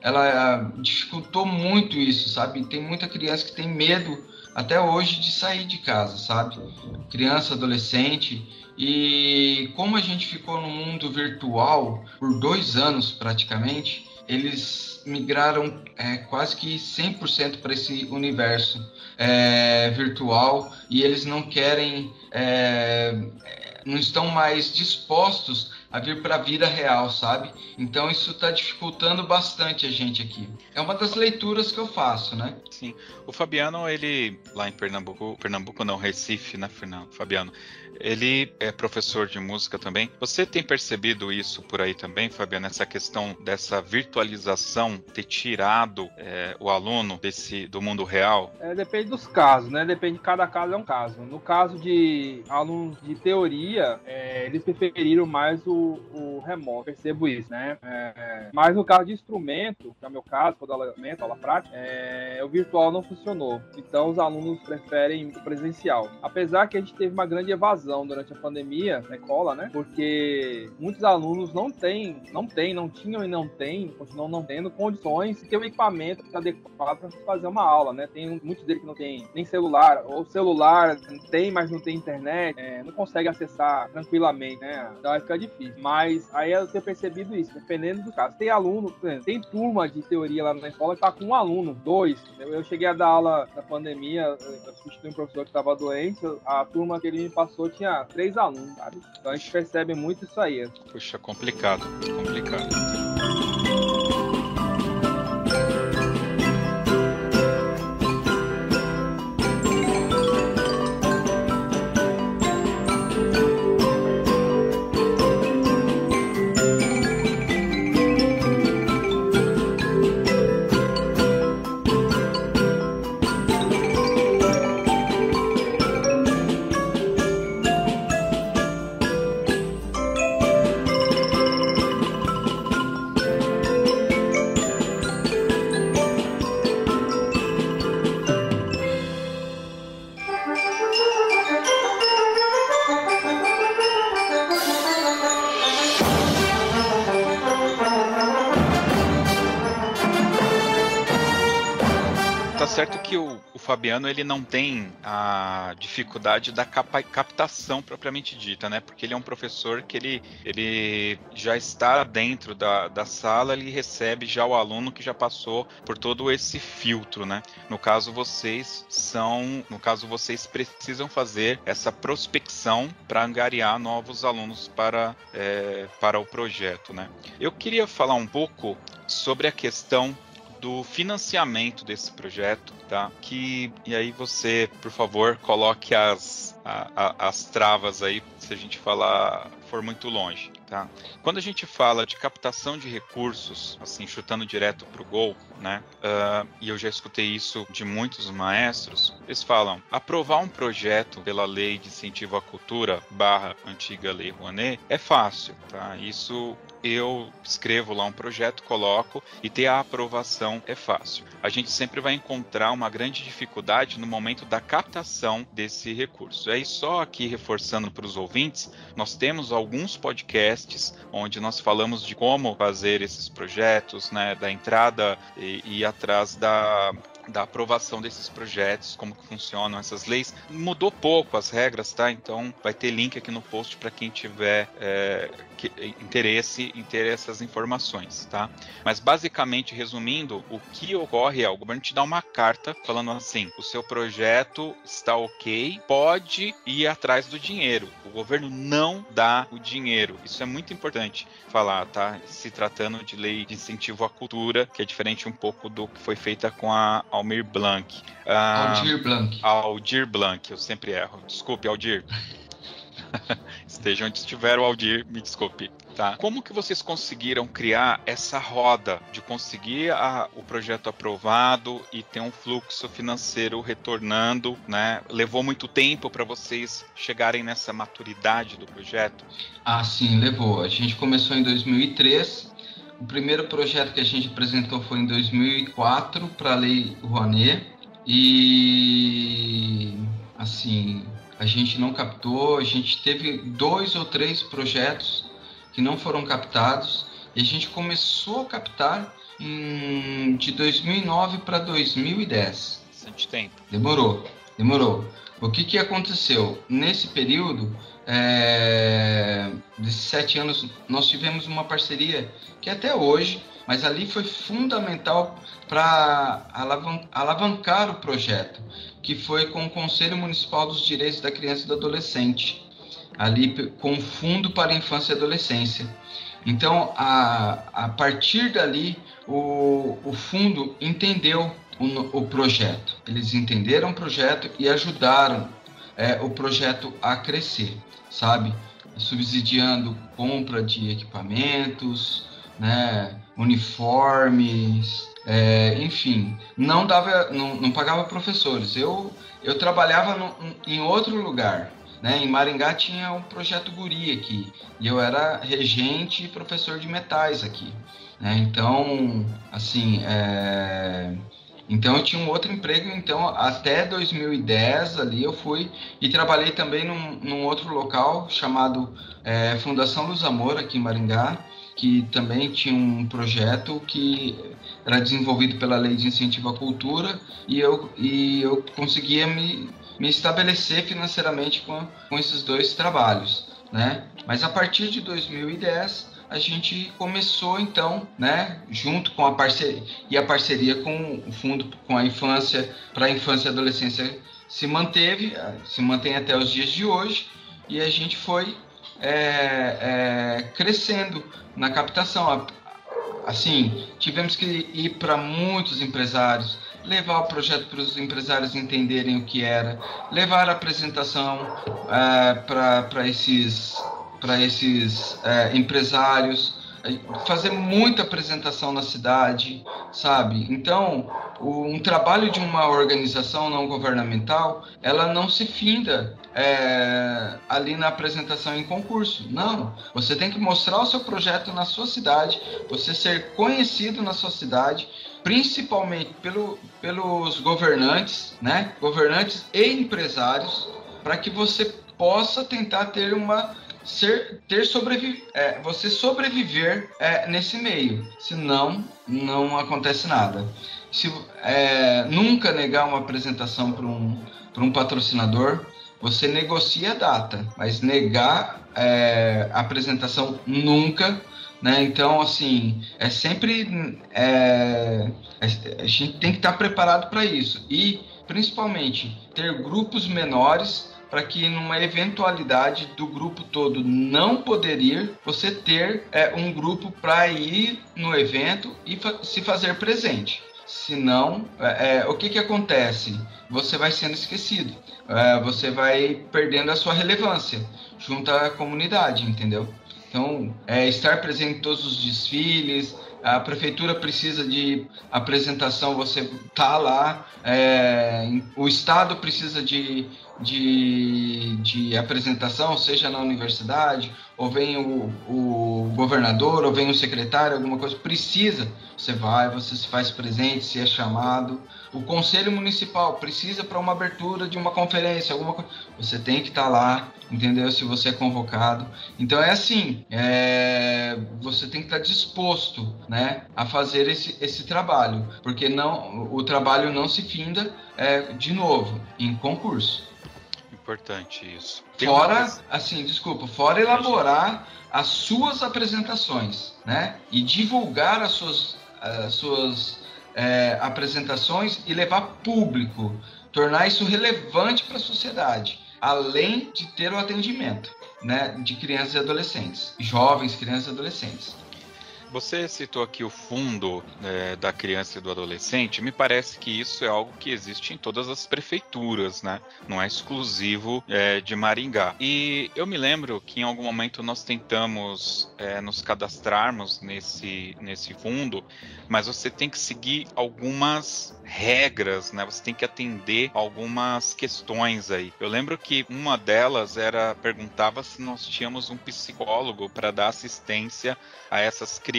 S2: ela dificultou muito isso, sabe? Tem muita criança que tem medo até hoje de sair de casa, sabe? Criança, adolescente. E como a gente ficou no mundo virtual por dois anos praticamente, eles migraram é, quase que 100% para esse universo é, virtual e eles não querem, é, não estão mais dispostos a vir para a vida real, sabe? Então isso está dificultando bastante a gente aqui. É uma das leituras que eu faço, né?
S1: Sim. O Fabiano, ele lá em Pernambuco, Pernambuco não, Recife, né? Fabiano, ele é professor de música também. Você tem percebido isso por aí também, Fabiano? Essa questão dessa virtualização ter tirado é, o aluno desse do mundo real?
S3: É, depende dos casos, né? Depende, cada caso é um caso. No caso de alunos de teoria, é, eles preferiram mais o o, remoto, percebo isso, né? É, mas no caso de instrumento, que é o meu caso, quando aula, aula prática, é, o virtual não funcionou. Então os alunos preferem o presencial. Apesar que a gente teve uma grande evasão durante a pandemia na escola, né? Porque muitos alunos não têm, não têm, não tinham e não têm, continuam não tendo condições de ter um equipamento adequado para fazer uma aula, né? Tem muitos deles que não tem nem celular, ou celular tem, mas não tem internet, é, não consegue acessar tranquilamente, né? Então vai ficar difícil. Mas aí eu tenho percebido isso, dependendo do caso. Tem aluno, tem turma de teoria lá na escola que tá com um aluno, dois. Eu cheguei a dar aula na pandemia, assisti um professor que estava doente, a turma que ele me passou tinha três alunos, sabe? Então a gente percebe muito isso aí.
S1: Puxa, complicado, complicado. Fabiano ele não tem a dificuldade da captação propriamente dita, né? Porque ele é um professor que ele, ele já está dentro da, da sala, ele recebe já o aluno que já passou por todo esse filtro, né? No caso vocês são, no caso vocês precisam fazer essa prospecção para angariar novos alunos para, é, para o projeto, né? Eu queria falar um pouco sobre a questão do financiamento desse projeto, tá? Que e aí você, por favor, coloque as, a, a, as travas aí se a gente falar for muito longe, tá? Quando a gente fala de captação de recursos, assim chutando direto para o gol, né? Uh, e eu já escutei isso de muitos maestros. Eles falam: aprovar um projeto pela lei de incentivo à cultura barra antiga lei Rouanet é fácil, tá? Isso eu escrevo lá um projeto, coloco e ter a aprovação é fácil. A gente sempre vai encontrar uma grande dificuldade no momento da captação desse recurso. Aí só aqui reforçando para os ouvintes, nós temos alguns podcasts onde nós falamos de como fazer esses projetos, né, da entrada e, e atrás da da aprovação desses projetos, como que funcionam essas leis. Mudou pouco as regras, tá? Então vai ter link aqui no post para quem tiver é, que, interesse em ter essas informações, tá? Mas basicamente, resumindo, o que ocorre é o governo te dá uma carta falando assim: o seu projeto está ok, pode ir atrás do dinheiro. O governo não dá o dinheiro. Isso é muito importante falar, tá? Se tratando de lei de incentivo à cultura, que é diferente um pouco do que foi feita com a Almir Blanc.
S2: Ah, Aldir Blanc.
S1: Aldir Blanc, eu sempre erro. Desculpe, Aldir. Esteja onde estiver o Aldir, me desculpe. Tá. Como que vocês conseguiram criar essa roda de conseguir a, o projeto aprovado e ter um fluxo financeiro retornando, né? Levou muito tempo para vocês chegarem nessa maturidade do projeto?
S2: Ah, sim, levou. A gente começou em 2003. O primeiro projeto que a gente apresentou foi em 2004 para a Lei Rouanet e assim a gente não captou, a gente teve dois ou três projetos que não foram captados e a gente começou a captar em, de 2009 para 2010.
S1: Bastante tempo.
S2: Demorou, demorou. O que, que aconteceu? Nesse período, é, desses sete anos, nós tivemos uma parceria que até hoje, mas ali foi fundamental para alavancar o projeto, que foi com o Conselho Municipal dos Direitos da Criança e do Adolescente, ali com o Fundo para a Infância e Adolescência. Então, a, a partir dali, o, o fundo entendeu o, o projeto. Eles entenderam o projeto e ajudaram é, o projeto a crescer, sabe? Subsidiando compra de equipamentos, né? uniformes, é, enfim, não dava, não, não, pagava professores. Eu eu trabalhava no, em outro lugar, né? Em Maringá tinha um projeto Guri aqui e eu era regente e professor de metais aqui. Né? Então, assim, é, então eu tinha um outro emprego, então até 2010 ali eu fui e trabalhei também num, num outro local chamado é, Fundação Luz Amor aqui em Maringá, que também tinha um projeto que era desenvolvido pela Lei de Incentivo à Cultura e eu, e eu conseguia me, me estabelecer financeiramente com, com esses dois trabalhos, né? Mas a partir de 2010 a gente começou então, né, junto com a parceria e a parceria com o fundo com a infância para a infância e adolescência se manteve, se mantém até os dias de hoje e a gente foi é, é, crescendo na captação. Assim, tivemos que ir para muitos empresários, levar o projeto para os empresários entenderem o que era, levar a apresentação é, para esses para esses é, empresários, é, fazer muita apresentação na cidade, sabe? Então, o, um trabalho de uma organização não governamental, ela não se finda é, ali na apresentação em concurso. Não, você tem que mostrar o seu projeto na sua cidade, você ser conhecido na sua cidade, principalmente pelo, pelos governantes, né? Governantes e empresários, para que você possa tentar ter uma ser, ter sobrevi é, você sobreviver é, nesse meio. Senão, não acontece nada. Se, é, nunca negar uma apresentação para um, um patrocinador, você negocia a data, mas negar é, a apresentação nunca. Né? Então, assim, é sempre. É, a gente tem que estar preparado para isso. E, principalmente, ter grupos menores para que numa eventualidade do grupo todo não poder ir, você ter é, um grupo para ir no evento e fa se fazer presente. Senão, é, é, o que, que acontece? Você vai sendo esquecido, é, você vai perdendo a sua relevância junto à comunidade, entendeu? Então, é, estar presente em todos os desfiles, a prefeitura precisa de apresentação, você tá lá, é, o estado precisa de, de, de apresentação, seja na universidade, ou vem o, o governador, ou vem o secretário, alguma coisa, precisa, você vai, você se faz presente, se é chamado. O conselho municipal precisa para uma abertura de uma conferência, alguma coisa, você tem que estar tá lá, entendeu? Se você é convocado. Então é assim, é, você tem que estar tá disposto, né, a fazer esse, esse trabalho, porque não, o trabalho não se finda é, de novo em concurso.
S1: Importante isso.
S2: Tem fora, uma... assim, desculpa, fora elaborar as suas apresentações, né? E divulgar as suas, as suas é, apresentações e levar público, tornar isso relevante para a sociedade, além de ter o atendimento, né? De crianças e adolescentes, jovens, crianças e adolescentes.
S1: Você citou aqui o fundo é, da criança e do adolescente. Me parece que isso é algo que existe em todas as prefeituras, né? Não é exclusivo é, de Maringá. E eu me lembro que em algum momento nós tentamos é, nos cadastrarmos nesse, nesse fundo, mas você tem que seguir algumas regras, né? Você tem que atender algumas questões aí. Eu lembro que uma delas era perguntava se nós tínhamos um psicólogo para dar assistência a essas crianças,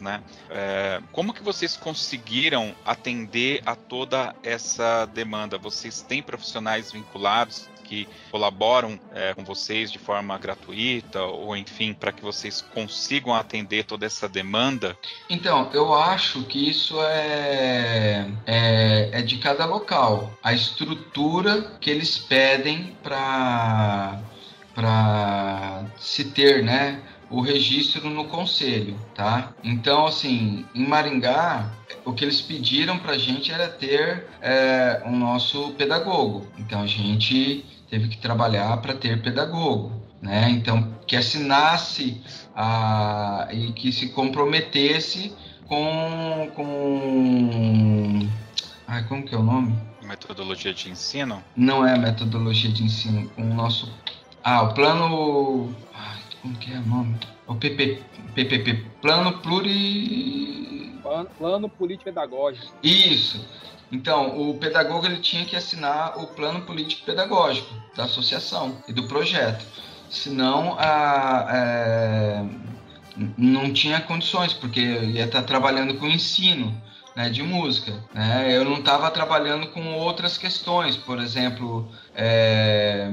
S1: né? É, como que vocês conseguiram atender a toda essa demanda? Vocês têm profissionais vinculados? que colaboram é, com vocês de forma gratuita ou enfim para que vocês consigam atender toda essa demanda?
S2: Então, eu acho que isso é, é, é de cada local. A estrutura que eles pedem para para se ter, né? O registro no conselho, tá? Então, assim, em Maringá, o que eles pediram para a gente era ter é, o nosso pedagogo. Então, a gente teve que trabalhar para ter pedagogo, né? Então, que assinasse a, e que se comprometesse com, com ai, como que é o nome?
S1: Metodologia de ensino?
S2: Não é metodologia de ensino, com o nosso ah, o plano como que é o nome? O PP, PPP, Plano Pluri...
S3: Plano, plano Político Pedagógico.
S2: Isso. Então, o pedagogo ele tinha que assinar o plano político pedagógico da associação e do projeto. Senão, a, é, não tinha condições, porque ia estar trabalhando com ensino né, de música. Né? Eu não estava trabalhando com outras questões, por exemplo, é,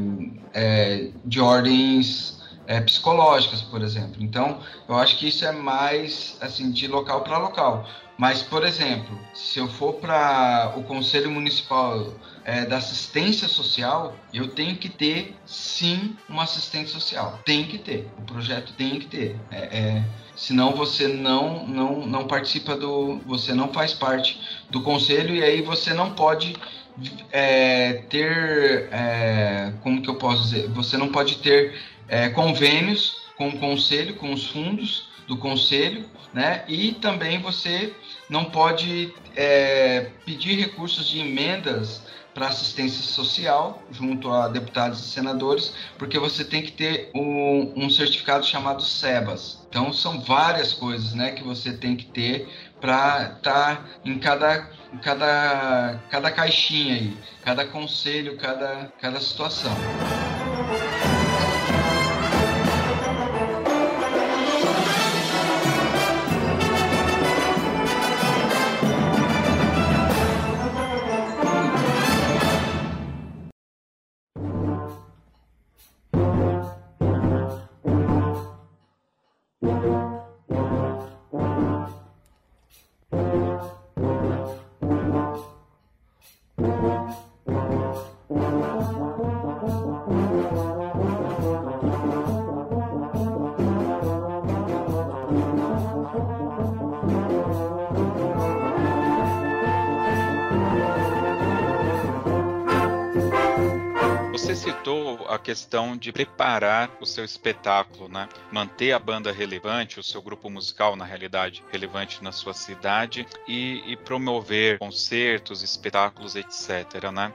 S2: é, de ordens é, psicológicas, por exemplo. Então, eu acho que isso é mais assim de local para local. Mas, por exemplo, se eu for para o Conselho Municipal é, da Assistência Social, eu tenho que ter, sim, uma assistente social. Tem que ter. O projeto tem que ter. É, é, senão você não, não, não participa do. Você não faz parte do conselho e aí você não pode é, ter. É, como que eu posso dizer? Você não pode ter é, convênios com o conselho, com os fundos do conselho, né? E também você não pode é, pedir recursos de emendas para assistência social junto a deputados e senadores, porque você tem que ter um, um certificado chamado SEBAS. Então são várias coisas, né, que você tem que ter para estar tá em cada, cada, cada caixinha aí, cada conselho, cada, cada situação.
S1: Questão de preparar o seu espetáculo, né? Manter a banda relevante, o seu grupo musical, na realidade, relevante na sua cidade e, e promover concertos, espetáculos, etc, né?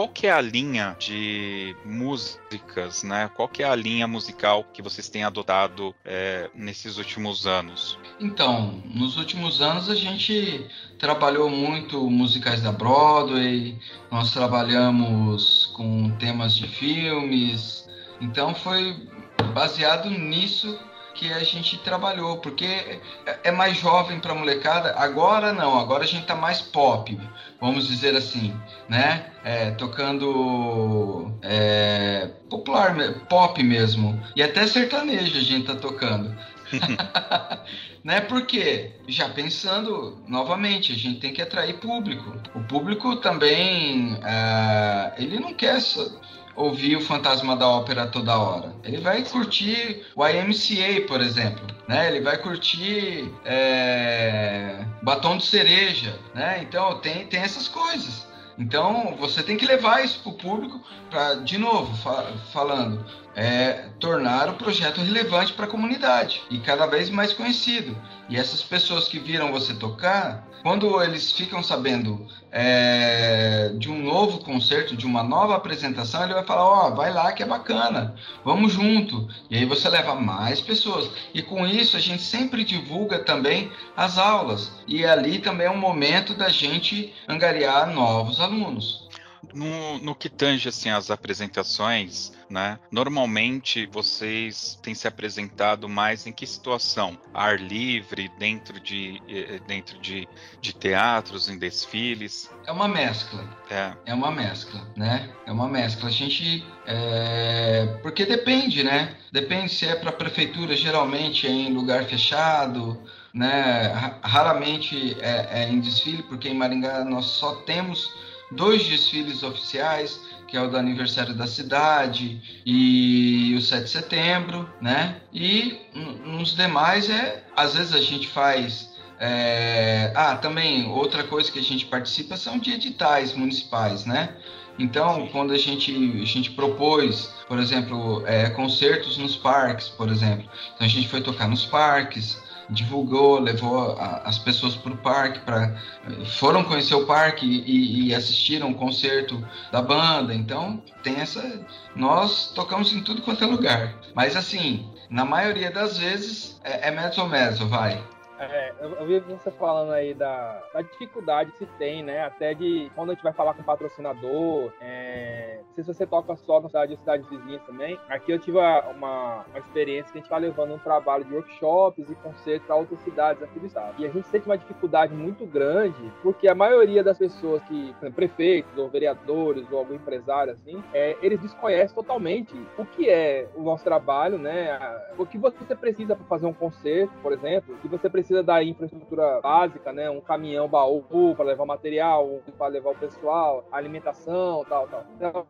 S1: Qual que é a linha de músicas, né? Qual que é a linha musical que vocês têm adotado é, nesses últimos anos?
S2: Então, nos últimos anos a gente trabalhou muito musicais da Broadway, nós trabalhamos com temas de filmes. Então foi baseado nisso que a gente trabalhou, porque é, é mais jovem para molecada. Agora não, agora a gente tá mais pop, vamos dizer assim, né? É, tocando é, popular, pop mesmo, e até sertanejo a gente tá tocando. né? Porque já pensando novamente, a gente tem que atrair público. O público também, uh, ele não quer ouvir o Fantasma da Ópera toda hora. Ele vai curtir o IMCA, por exemplo, né? Ele vai curtir é, Batom de Cereja, né? Então tem, tem essas coisas. Então você tem que levar isso para o público para, de novo, fa falando, é, tornar o projeto relevante para a comunidade e cada vez mais conhecido. E essas pessoas que viram você tocar, quando eles ficam sabendo é, de um novo concerto, de uma nova apresentação, ele vai falar: Ó, oh, vai lá que é bacana, vamos junto. E aí você leva mais pessoas. E com isso a gente sempre divulga também as aulas. E ali também é um momento da gente angariar novos alunos.
S1: No, no que tange assim, as apresentações, né? Normalmente vocês têm se apresentado mais em que situação? Ar livre, dentro de, eh, eh, dentro de, de teatros, em desfiles?
S2: É uma mescla. É. É uma mescla, né? É uma mescla. A gente. É... Porque depende, né? Depende se é para a prefeitura, geralmente é em lugar fechado, né? Raramente é, é em desfile, porque em Maringá nós só temos dois desfiles oficiais, que é o do aniversário da cidade e o 7 de setembro, né? E nos demais é, às vezes a gente faz é... ah, também outra coisa que a gente participa são de editais municipais, né? Então, quando a gente, a gente propôs, por exemplo, é, concertos nos parques, por exemplo, então a gente foi tocar nos parques, divulgou, levou a, as pessoas para o parque, pra, foram conhecer o parque e, e, assistiram o concerto da banda. Então, tem essa. Nós tocamos em tudo quanto é lugar. Mas, assim, na maioria das vezes é, é mezzo mezzo, vai.
S3: É, eu, vi você falando aí da, da, dificuldade que se tem, né? Até de quando a gente vai falar com o patrocinador. É, não sei se você toca só na cidade ou cidades vizinhas também. Aqui eu tive uma, uma experiência que a gente está levando um trabalho de workshops e concertos para outras cidades aqui do estado. E a gente sente uma dificuldade muito grande, porque a maioria das pessoas que, prefeitos ou vereadores ou algum empresário assim, é, eles desconhecem totalmente o que é o nosso trabalho, né? O que você precisa para fazer um concerto, por exemplo, o que você precisa precisa da infraestrutura básica, né? Um caminhão baú para levar material, para levar o pessoal, alimentação, tal, tal. Então,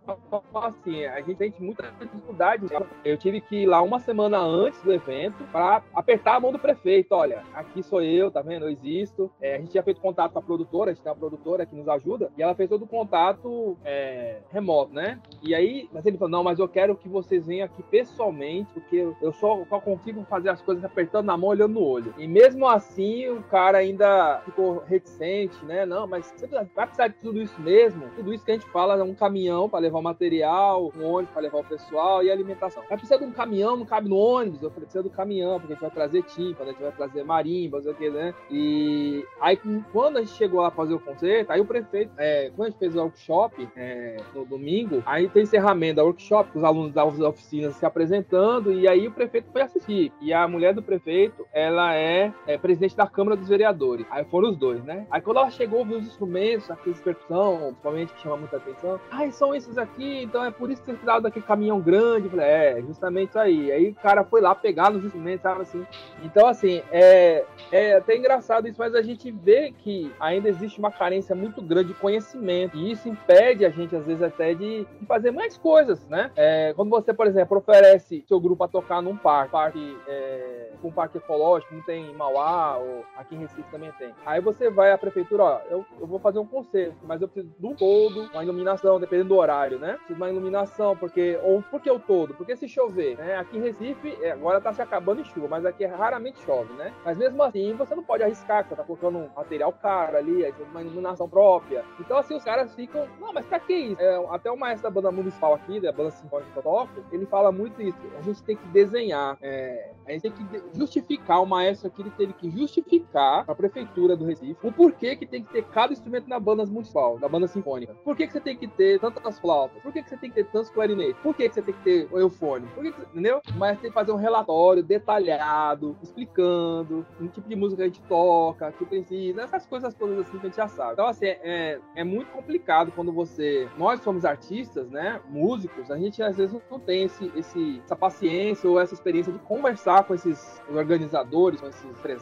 S3: assim, a gente tem muita dificuldade. Eu tive que ir lá uma semana antes do evento para apertar a mão do prefeito. Olha, aqui sou eu, tá vendo? Eu existo. É, a gente tinha feito contato com a produtora, a gente tem uma produtora que nos ajuda, e ela fez todo o contato é, remoto, né? E aí, mas ele falou, não, mas eu quero que vocês venham aqui pessoalmente, porque eu só, só consigo fazer as coisas apertando na mão, olhando no olho. E mesmo assim, o cara ainda ficou reticente, né? Não, mas você vai precisar de tudo isso mesmo? Tudo isso que a gente fala é um caminhão para levar o material, um ônibus para levar o pessoal e alimentação. Vai precisar de um caminhão, não cabe no ônibus. Eu falei, precisa do caminhão, porque a gente vai trazer tímpano, a gente vai trazer marimba, sei o que, né? E aí, quando a gente chegou lá fazer o concerto, aí o prefeito, é, quando a gente fez o workshop é, no domingo, aí tem encerramento da workshop, os alunos das oficinas se apresentando, e aí o prefeito foi assistir. E a mulher do prefeito, ela é, é presidente da Câmara dos Vereadores. Aí foram os dois, né? Aí quando ela chegou, viu os instrumentos, aqueles percussão, principalmente que chama muita atenção. Ah, são esses aqui, então é por isso que vocês tiraram daquele caminhão grande. Eu falei, é, justamente isso aí. Aí o cara foi lá pegar nos instrumentos, sabe assim. Então, assim, é, é até engraçado isso, mas a gente vê que ainda existe uma carência muito grande de conhecimento. E isso impede a gente, às vezes, até de, de fazer mais coisas, né? É, quando você, por exemplo, oferece seu grupo a tocar num parque, parque é, um parque ecológico, não tem em Ou aqui em Recife também tem. Aí você vai à prefeitura, ó, eu, eu vou fazer um concerto, mas eu preciso do todo, uma iluminação, dependendo do horário, né? Preciso de uma iluminação, porque. Ou por que o todo? Porque se chover, né? Aqui em Recife, é, agora tá se acabando em chuva, mas aqui raramente chove, né? Mas mesmo assim, você não pode arriscar, você tá colocando um material caro ali, aí uma iluminação própria. Então, assim, os caras ficam, não, mas pra que isso? É, até o maestro da banda municipal aqui, da banda sinfônica que eu toco, ele fala muito isso. A gente tem que desenhar, é, a gente tem que justificar, o maestro aqui ele teve que justificar a prefeitura do Recife o porquê que tem que ter cada instrumento na banda municipal, na banda sinfônica. Por que, que você tem que ter tantas flautas? Por que, que você tem que ter tantos clarinetes? Por que, que você tem que ter o eufone? Por que, que entendeu? O maestro tem que fazer um relatório detalhado, explicando um tipo de música que a gente toca, que precisa, essas coisas todas assim que a gente já sabe. Então, assim, é, é muito complicado quando você. Nós somos artistas, né? Músicos, a gente às vezes não tem esse, esse, essa paciência ou essa experiência de conversar com esses organizadores, com esses empresários,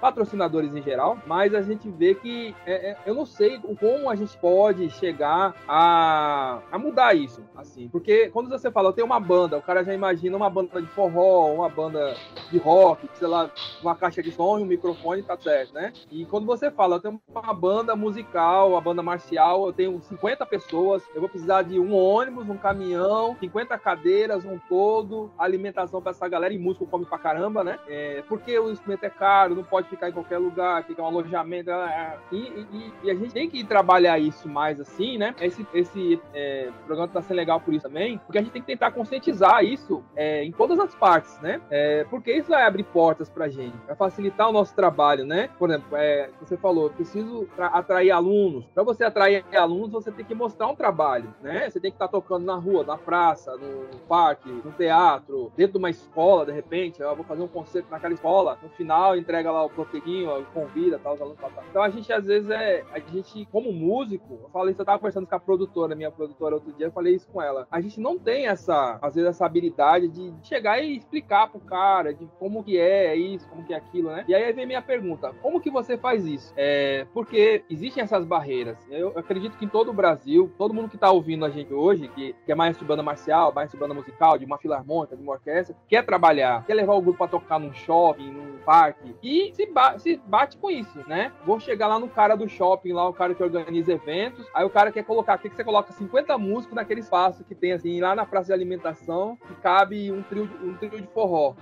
S3: patrocinadores em geral, mas a gente vê que é, é, eu não sei como a gente pode chegar a, a mudar isso, assim, porque quando você fala, eu tenho uma banda, o cara já imagina uma banda de forró, uma banda de rock, sei lá, uma caixa de som um microfone, tá certo, né? E quando você fala, eu tenho uma banda musical, uma banda marcial, eu tenho 50 pessoas, eu vou precisar de um ônibus, um caminhão, 50 cadeiras, um todo, alimentação para essa galera e músico come pra caramba, né? É, porque o instrumento é caro, não pode ficar em qualquer lugar, tem que ter um alojamento. É, e, e, e, a gente tem que trabalhar isso mais assim, né? Esse, esse é, programa tá sendo legal por isso também, porque a gente tem que tentar conscientizar isso é, em todas as partes, né? É, porque isso vai abrir portas pra gente, vai facilitar o nosso trabalho, né? Por exemplo, é, você falou, preciso atrair alunos. Para você atrair alunos, você tem que mostrar um trabalho, né? Você tem que estar tá tocando na rua, na praça, no parque, no teatro, dentro de uma escola, de repente, eu vou fazer um concerto naquela escola, no final entrega lá o proteguinho, convida, tal, os alunos, tal, tal. Então a gente às vezes é, a gente como músico, eu falei isso, eu tava conversando com a produtora, minha produtora outro dia, eu falei isso com ela. A gente não tem essa, às vezes essa habilidade de chegar e explicar pro cara de como que é isso, como que é aquilo, né? E aí vem minha pergunta, como que você faz isso? É, porque existem essas barreiras. Eu acredito que em todo o Brasil, todo mundo que tá ouvindo a gente hoje, que, que é mais de banda marcial, mais de banda musical, de uma filarmônica, de uma orquestra, quer trabalhar, quer levar o grupo para tocar num shopping, num parque, e se, ba se bate com isso, né? Vou chegar lá no cara do shopping, lá o cara que organiza eventos, aí o cara quer colocar, o que, que você coloca 50 músicos naquele espaço que tem assim, lá na praça de alimentação, que cabe um trio, um trio de forró.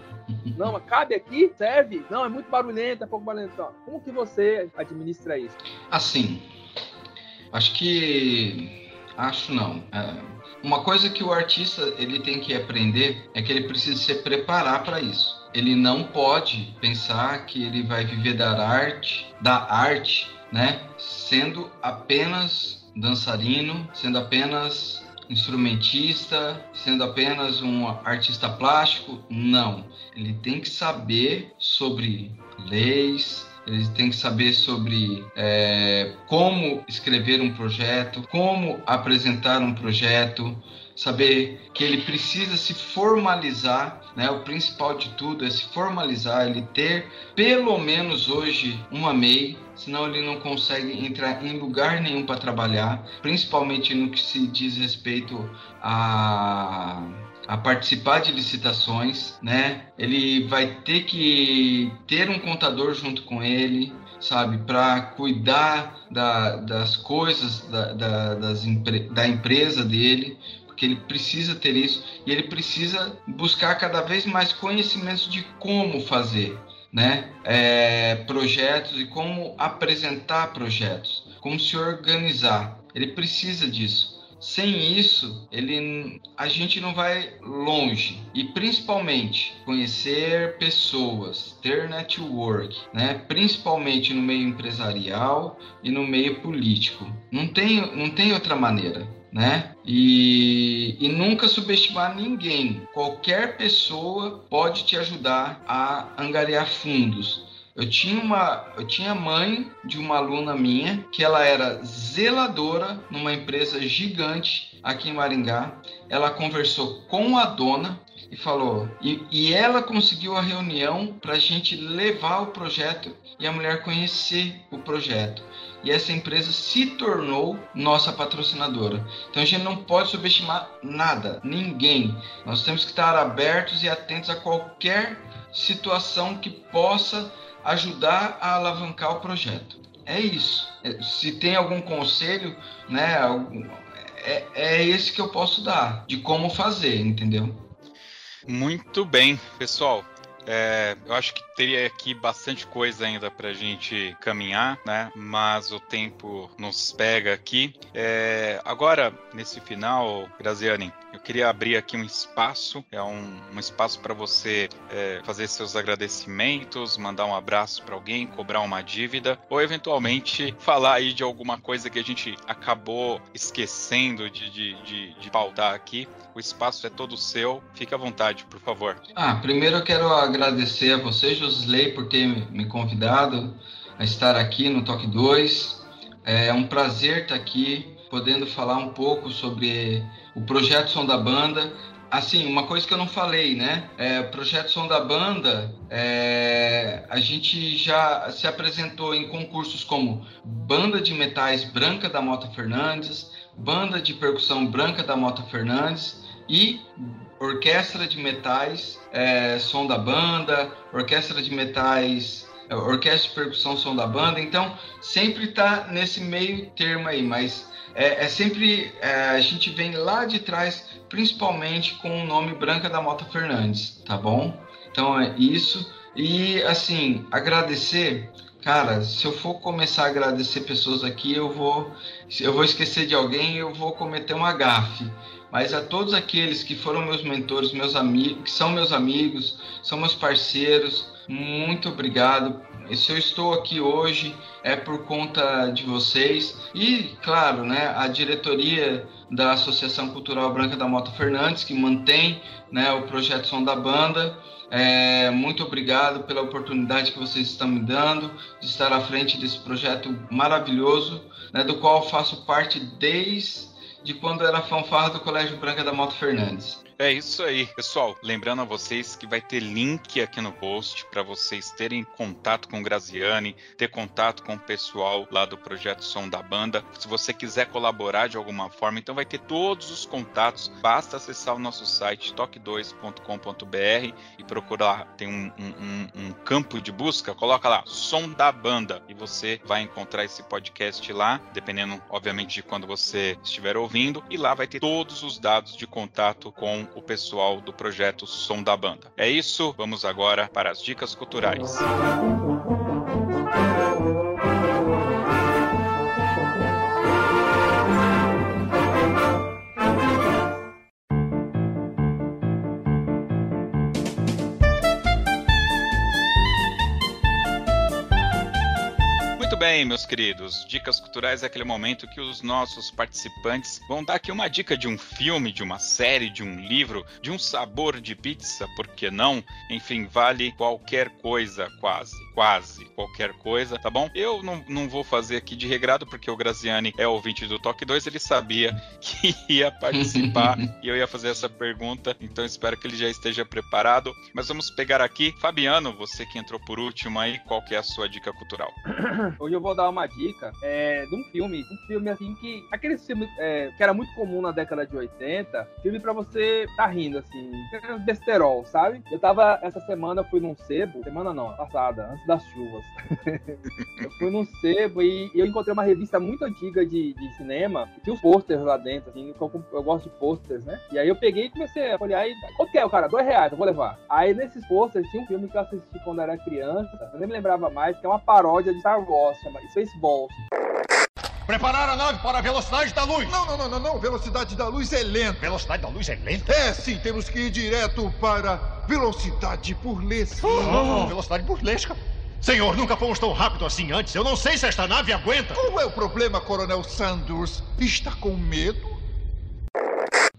S3: Não, cabe aqui? Serve? Não, é muito barulhento, é pouco barulhento. Como que você administra isso?
S2: Assim, acho que acho não. É uma coisa que o artista ele tem que aprender é que ele precisa se preparar para isso. Ele não pode pensar que ele vai viver da arte, da arte, né? Sendo apenas dançarino, sendo apenas instrumentista, sendo apenas um artista plástico. Não. Ele tem que saber sobre leis, eles têm que saber sobre é, como escrever um projeto, como apresentar um projeto, saber que ele precisa se formalizar, né? O principal de tudo é se formalizar, ele ter pelo menos hoje uma MEI, senão ele não consegue entrar em lugar nenhum para trabalhar, principalmente no que se diz respeito a a participar de licitações, né? Ele vai ter que ter um contador junto com ele, sabe, para cuidar da, das coisas da, da, das, da empresa dele, porque ele precisa ter isso e ele precisa buscar cada vez mais conhecimentos de como fazer, né? É, projetos e como apresentar projetos, como se organizar. Ele precisa disso. Sem isso, ele, a gente não vai longe. E principalmente conhecer pessoas, ter network, né? Principalmente no meio empresarial e no meio político. Não tem, não tem outra maneira. Né? E, e, nunca subestimar ninguém. Qualquer pessoa pode te ajudar a angariar fundos. Eu tinha uma, eu tinha mãe de uma aluna minha que ela era zeladora numa empresa gigante aqui em Maringá. Ela conversou com a dona e falou, e, e ela conseguiu a reunião para a gente levar o projeto e a mulher conhecer o projeto. E essa empresa se tornou nossa patrocinadora. Então a gente não pode subestimar nada, ninguém. Nós temos que estar abertos e atentos a qualquer situação que possa ajudar a alavancar o projeto. É isso. É, se tem algum conselho, né, é, é esse que eu posso dar de como fazer, entendeu?
S1: Muito bem, pessoal. É, eu acho que teria aqui bastante coisa ainda para a gente caminhar, né? Mas o tempo nos pega aqui. É, agora, nesse final, Graziani, eu queria abrir aqui um espaço, é um, um espaço para você é, fazer seus agradecimentos, mandar um abraço para alguém, cobrar uma dívida, ou eventualmente falar aí de alguma coisa que a gente acabou esquecendo de, de, de, de pautar aqui. O espaço é todo seu. Fique à vontade, por favor.
S2: Ah, primeiro eu quero agradecer a você, Josley, por ter me convidado a estar aqui no Toque 2. É um prazer estar aqui, podendo falar um pouco sobre o projeto Som da Banda. Assim, uma coisa que eu não falei, né? É, projeto Som da Banda, é, a gente já se apresentou em concursos como Banda de Metais Branca da Mota Fernandes, Banda de Percussão Branca da Mota Fernandes e Orquestra de Metais é, Som da Banda, Orquestra de Metais Orquestra de Percussão Som da Banda. Então, sempre está nesse meio termo aí, mas é, é sempre é, a gente vem lá de trás, principalmente com o nome Branca da Mota Fernandes, tá bom? Então é isso. E assim, agradecer, cara, se eu for começar a agradecer pessoas aqui, eu vou, eu vou esquecer de alguém, eu vou cometer uma gafe mas a todos aqueles que foram meus mentores, meus amigos, que são meus amigos, são meus parceiros, muito obrigado. Se eu estou aqui hoje é por conta de vocês e, claro, né, a diretoria da Associação Cultural Branca da Mota Fernandes que mantém, né, o projeto Som da Banda. É, muito obrigado pela oportunidade que vocês estão me dando de estar à frente desse projeto maravilhoso, né, do qual faço parte desde de quando era fanfarra do Colégio Branca da Moto Fernandes.
S1: É isso aí, pessoal. Lembrando a vocês que vai ter link aqui no post para vocês terem contato com o Graziani, ter contato com o pessoal lá do projeto Som da Banda. Se você quiser colaborar de alguma forma, então vai ter todos os contatos. Basta acessar o nosso site toque2.com.br e procurar. Tem um, um, um, campo de busca, coloca lá Som da Banda e você vai encontrar esse podcast lá, dependendo, obviamente, de quando você estiver ouvindo. E lá vai ter todos os dados de contato com o pessoal do projeto Som da Banda. É isso, vamos agora para as dicas culturais. Bem, meus queridos. Dicas culturais é aquele momento que os nossos participantes vão dar aqui uma dica de um filme, de uma série, de um livro, de um sabor de pizza, por que não? Enfim, vale qualquer coisa, quase. Quase qualquer coisa, tá bom? Eu não, não vou fazer aqui de regrado, porque o Graziani é ouvinte do Toque 2, ele sabia que ia participar e eu ia fazer essa pergunta, então espero que ele já esteja preparado. Mas vamos pegar aqui. Fabiano, você que entrou por último aí, qual que é a sua dica cultural?
S3: Hoje eu vou dar uma dica é, de um filme, um filme assim que. Aquele filme é, que era muito comum na década de 80, filme pra você tá rindo, assim, besterol, sabe? Eu tava, essa semana, fui num sebo, semana não, passada, antes das chuvas. eu fui num sebo e, e, eu encontrei uma revista muito antiga de, de cinema, que tinha os posters lá dentro, assim, eu, eu gosto de posters, né? E aí eu peguei e comecei a olhar e. Quanto que é, o cara? Dois reais, eu vou levar. Aí nesses posters tinha um filme que eu assisti quando era criança, eu nem me lembrava mais, que é uma paródia de Star Wars chama Spaceballs.
S4: Preparar a nave para a velocidade da luz.
S5: Não, não, não, não, não. Velocidade da luz é lenta.
S4: Velocidade da luz é lenta?
S5: É, sim. Temos que ir direto para velocidade burlesca.
S4: Oh, velocidade burlesca. Senhor, nunca fomos tão rápido assim antes. Eu não sei se esta nave aguenta.
S5: Qual é o problema, Coronel Sanders? Está com medo?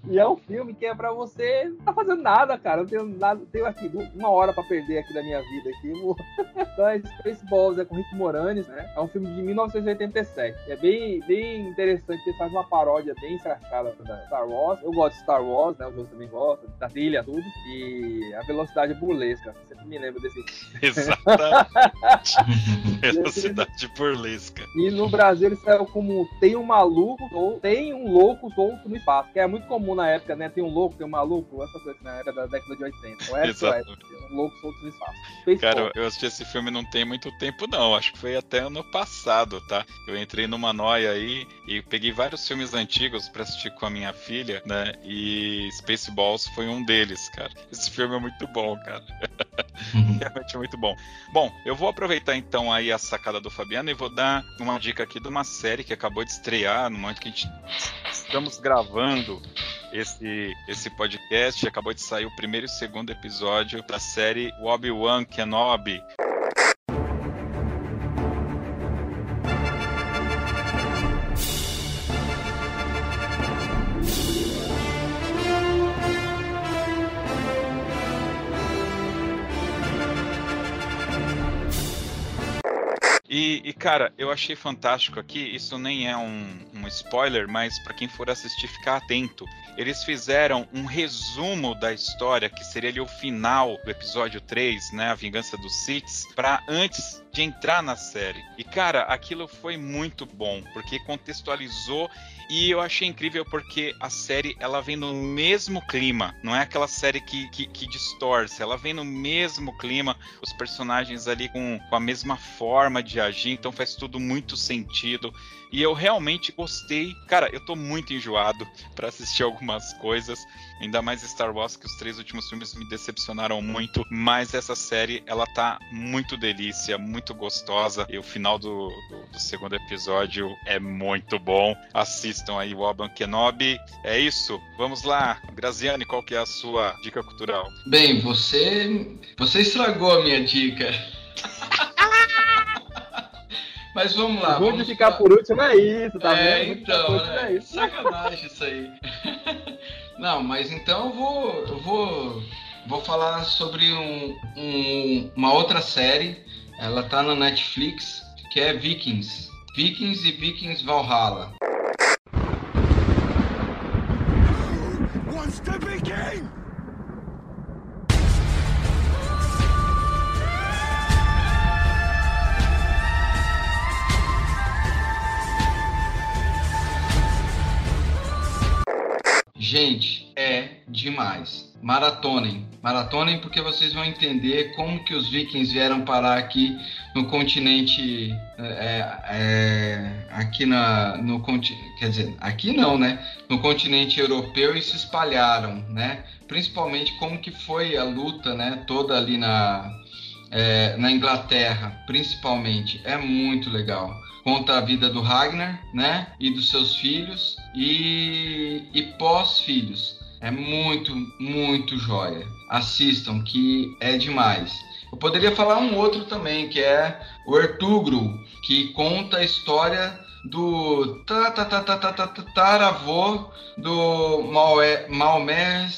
S3: E é um filme que é pra você não tá fazendo nada, cara. Eu tenho nada, tenho aqui uma hora pra perder aqui da minha vida aqui. Vou... então é Spaceballs, é com Rick Moranis, né? É um filme de 1987. É bem, bem interessante, ele faz uma paródia bem engraçada da Star Wars. Eu gosto de Star Wars, né? O João também gosta, da trilha, tudo. E a velocidade burlesca. Sempre me lembro desse.
S1: Exatamente. velocidade burlesca.
S3: E no Brasil ele saiu como Tem um maluco ou Tem um louco solto no espaço, que é muito comum na época, né? Tem um louco, tem um maluco, essa coisa na época da década de 80. O Exato. um louco solto no espaço.
S1: Cara, eu assisti esse filme não tem muito tempo, não. Acho que foi até ano passado, tá? Eu entrei numa noia aí e peguei vários filmes antigos pra assistir com a minha filha, né? E Spaceballs foi um deles, cara. Esse filme é muito bom, cara. Uhum. Realmente é muito bom. Bom, eu vou aproveitar então aí a sacada do Fabiano e vou dar uma dica aqui de uma série que acabou de estrear no momento que a gente estamos gravando esse, esse podcast. Acabou de sair o primeiro e segundo episódio da série Obi-Wan Kenobi. E, e, cara, eu achei fantástico aqui. Isso nem é um, um spoiler, mas para quem for assistir, ficar atento. Eles fizeram um resumo da história, que seria ali o final do episódio 3, né? A Vingança dos Siths, para antes de entrar na série. E, cara, aquilo foi muito bom, porque contextualizou e eu achei incrível porque a série ela vem no mesmo clima, não é aquela série que, que, que distorce, ela vem no mesmo clima, os personagens ali com, com a mesma forma de agir, então faz tudo muito sentido. E eu realmente gostei. Cara, eu tô muito enjoado para assistir algumas coisas. Ainda mais Star Wars, que os três últimos filmes me decepcionaram muito. Mas essa série, ela tá muito delícia, muito gostosa. E o final do, do, do segundo episódio é muito bom. Assistam aí o Obi-Wan Kenobi. É isso. Vamos lá. Graziane, qual que é a sua dica cultural?
S2: Bem, você, você estragou a minha dica. Mas vamos lá.
S3: O de ficar por último é isso, tá
S2: é, vendo? Então, né? é isso. Sacanagem isso aí. Não, mas então eu vou, eu vou, vou falar sobre um, um, uma outra série. Ela tá na Netflix, que é Vikings. Vikings e Vikings Valhalla. Gente, é demais. Maratonem. Maratonem porque vocês vão entender como que os vikings vieram parar aqui no continente. É, é, aqui na, no. Quer dizer, aqui não, né? No continente europeu e se espalharam, né? Principalmente como que foi a luta, né? Toda ali na, é, na Inglaterra, principalmente. É muito legal conta a vida do Ragnar, né? E dos seus filhos e, e pós-filhos. É muito, muito joia. Assistam, que é demais. Eu poderia falar um outro também, que é o Ertugro, que conta a história do taravô do Maomé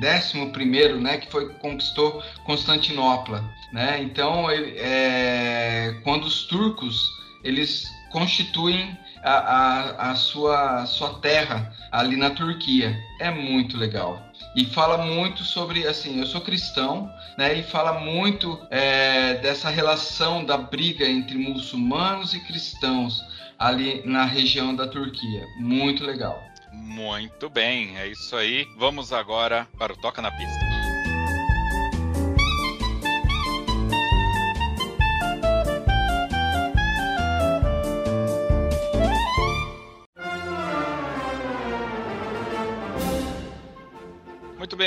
S2: décimo primeiro, né, que foi conquistou Constantinopla, né? Então, ele, é, quando os turcos eles constituem a, a, a sua, sua terra ali na Turquia, é muito legal. E fala muito sobre assim eu sou cristão né e fala muito é, dessa relação da briga entre muçulmanos e cristãos ali na região da Turquia. Muito legal
S1: muito bem, é isso aí. Vamos agora para o Toca na Pista.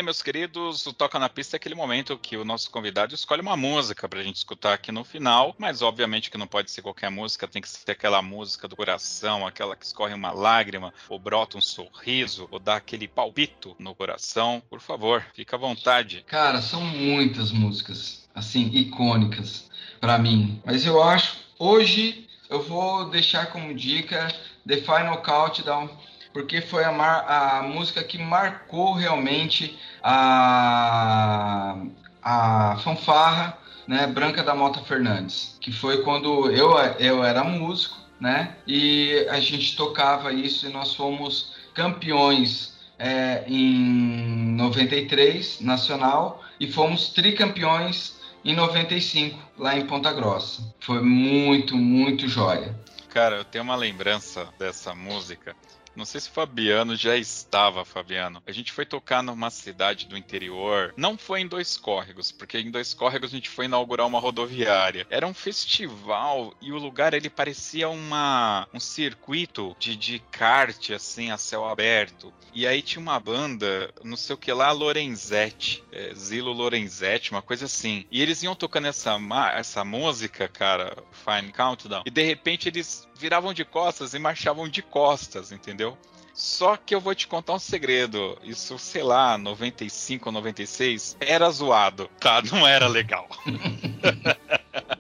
S1: Bem, meus queridos, o Toca na Pista é aquele momento que o nosso convidado escolhe uma música para a gente escutar aqui no final, mas obviamente que não pode ser qualquer música, tem que ser aquela música do coração, aquela que escorre uma lágrima, ou brota um sorriso, ou dá aquele palpito no coração. Por favor, fica à vontade.
S2: Cara, são muitas músicas, assim, icônicas para mim, mas eu acho, hoje eu vou deixar como dica The Final Countdown porque foi a, mar, a música que marcou realmente a, a fanfarra né, Branca da Mota Fernandes, que foi quando eu, eu era músico, né, e a gente tocava isso e nós fomos campeões é, em 93, nacional, e fomos tricampeões em 95, lá em Ponta Grossa. Foi muito, muito jóia.
S1: Cara, eu tenho uma lembrança dessa música não sei se o Fabiano já estava, Fabiano. A gente foi tocar numa cidade do interior. Não foi em Dois Córregos, porque em Dois Córregos a gente foi inaugurar uma rodoviária. Era um festival e o lugar ele parecia uma, um circuito de, de kart, assim, a céu aberto. E aí tinha uma banda, não sei o que lá, Lorenzetti. É, Zilo Lorenzetti, uma coisa assim. E eles iam tocando essa, essa música, cara, Fine Countdown. E de repente eles viravam de costas e marchavam de costas, entendeu? Só que eu vou te contar um segredo. Isso, sei lá, 95, 96, era zoado, tá? Não era legal.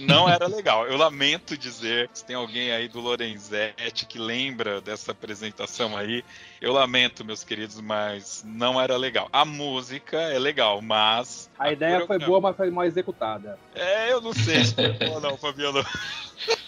S1: não era legal. Eu lamento dizer, se tem alguém aí do Lorenzetti que lembra dessa apresentação aí, eu lamento, meus queridos, mas não era legal. A música é legal, mas.
S3: A, a ideia foi boa, mas foi mal executada.
S1: É, eu não sei se foi boa, não, Fabiano.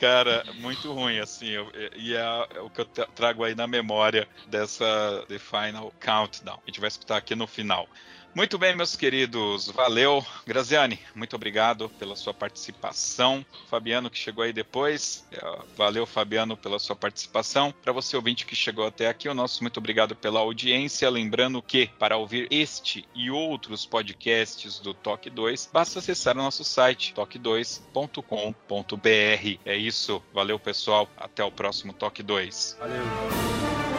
S1: Cara, muito ruim, assim. Eu, e é, o que eu trago aí na memória dessa The Final Countdown. A gente vai escutar aqui no final. Muito bem, meus queridos. Valeu. Graziane, muito obrigado pela sua participação. Fabiano, que chegou aí depois. É, valeu, Fabiano, pela sua participação. Para você, ouvinte, que chegou até aqui, o nosso muito obrigado pela audiência. Lembrando que, para ouvir este e outros podcasts do Toque 2, basta acessar o nosso site, toque2.com.br. É isso. Valeu, pessoal. Até o próximo Toque 2.
S3: Valeu.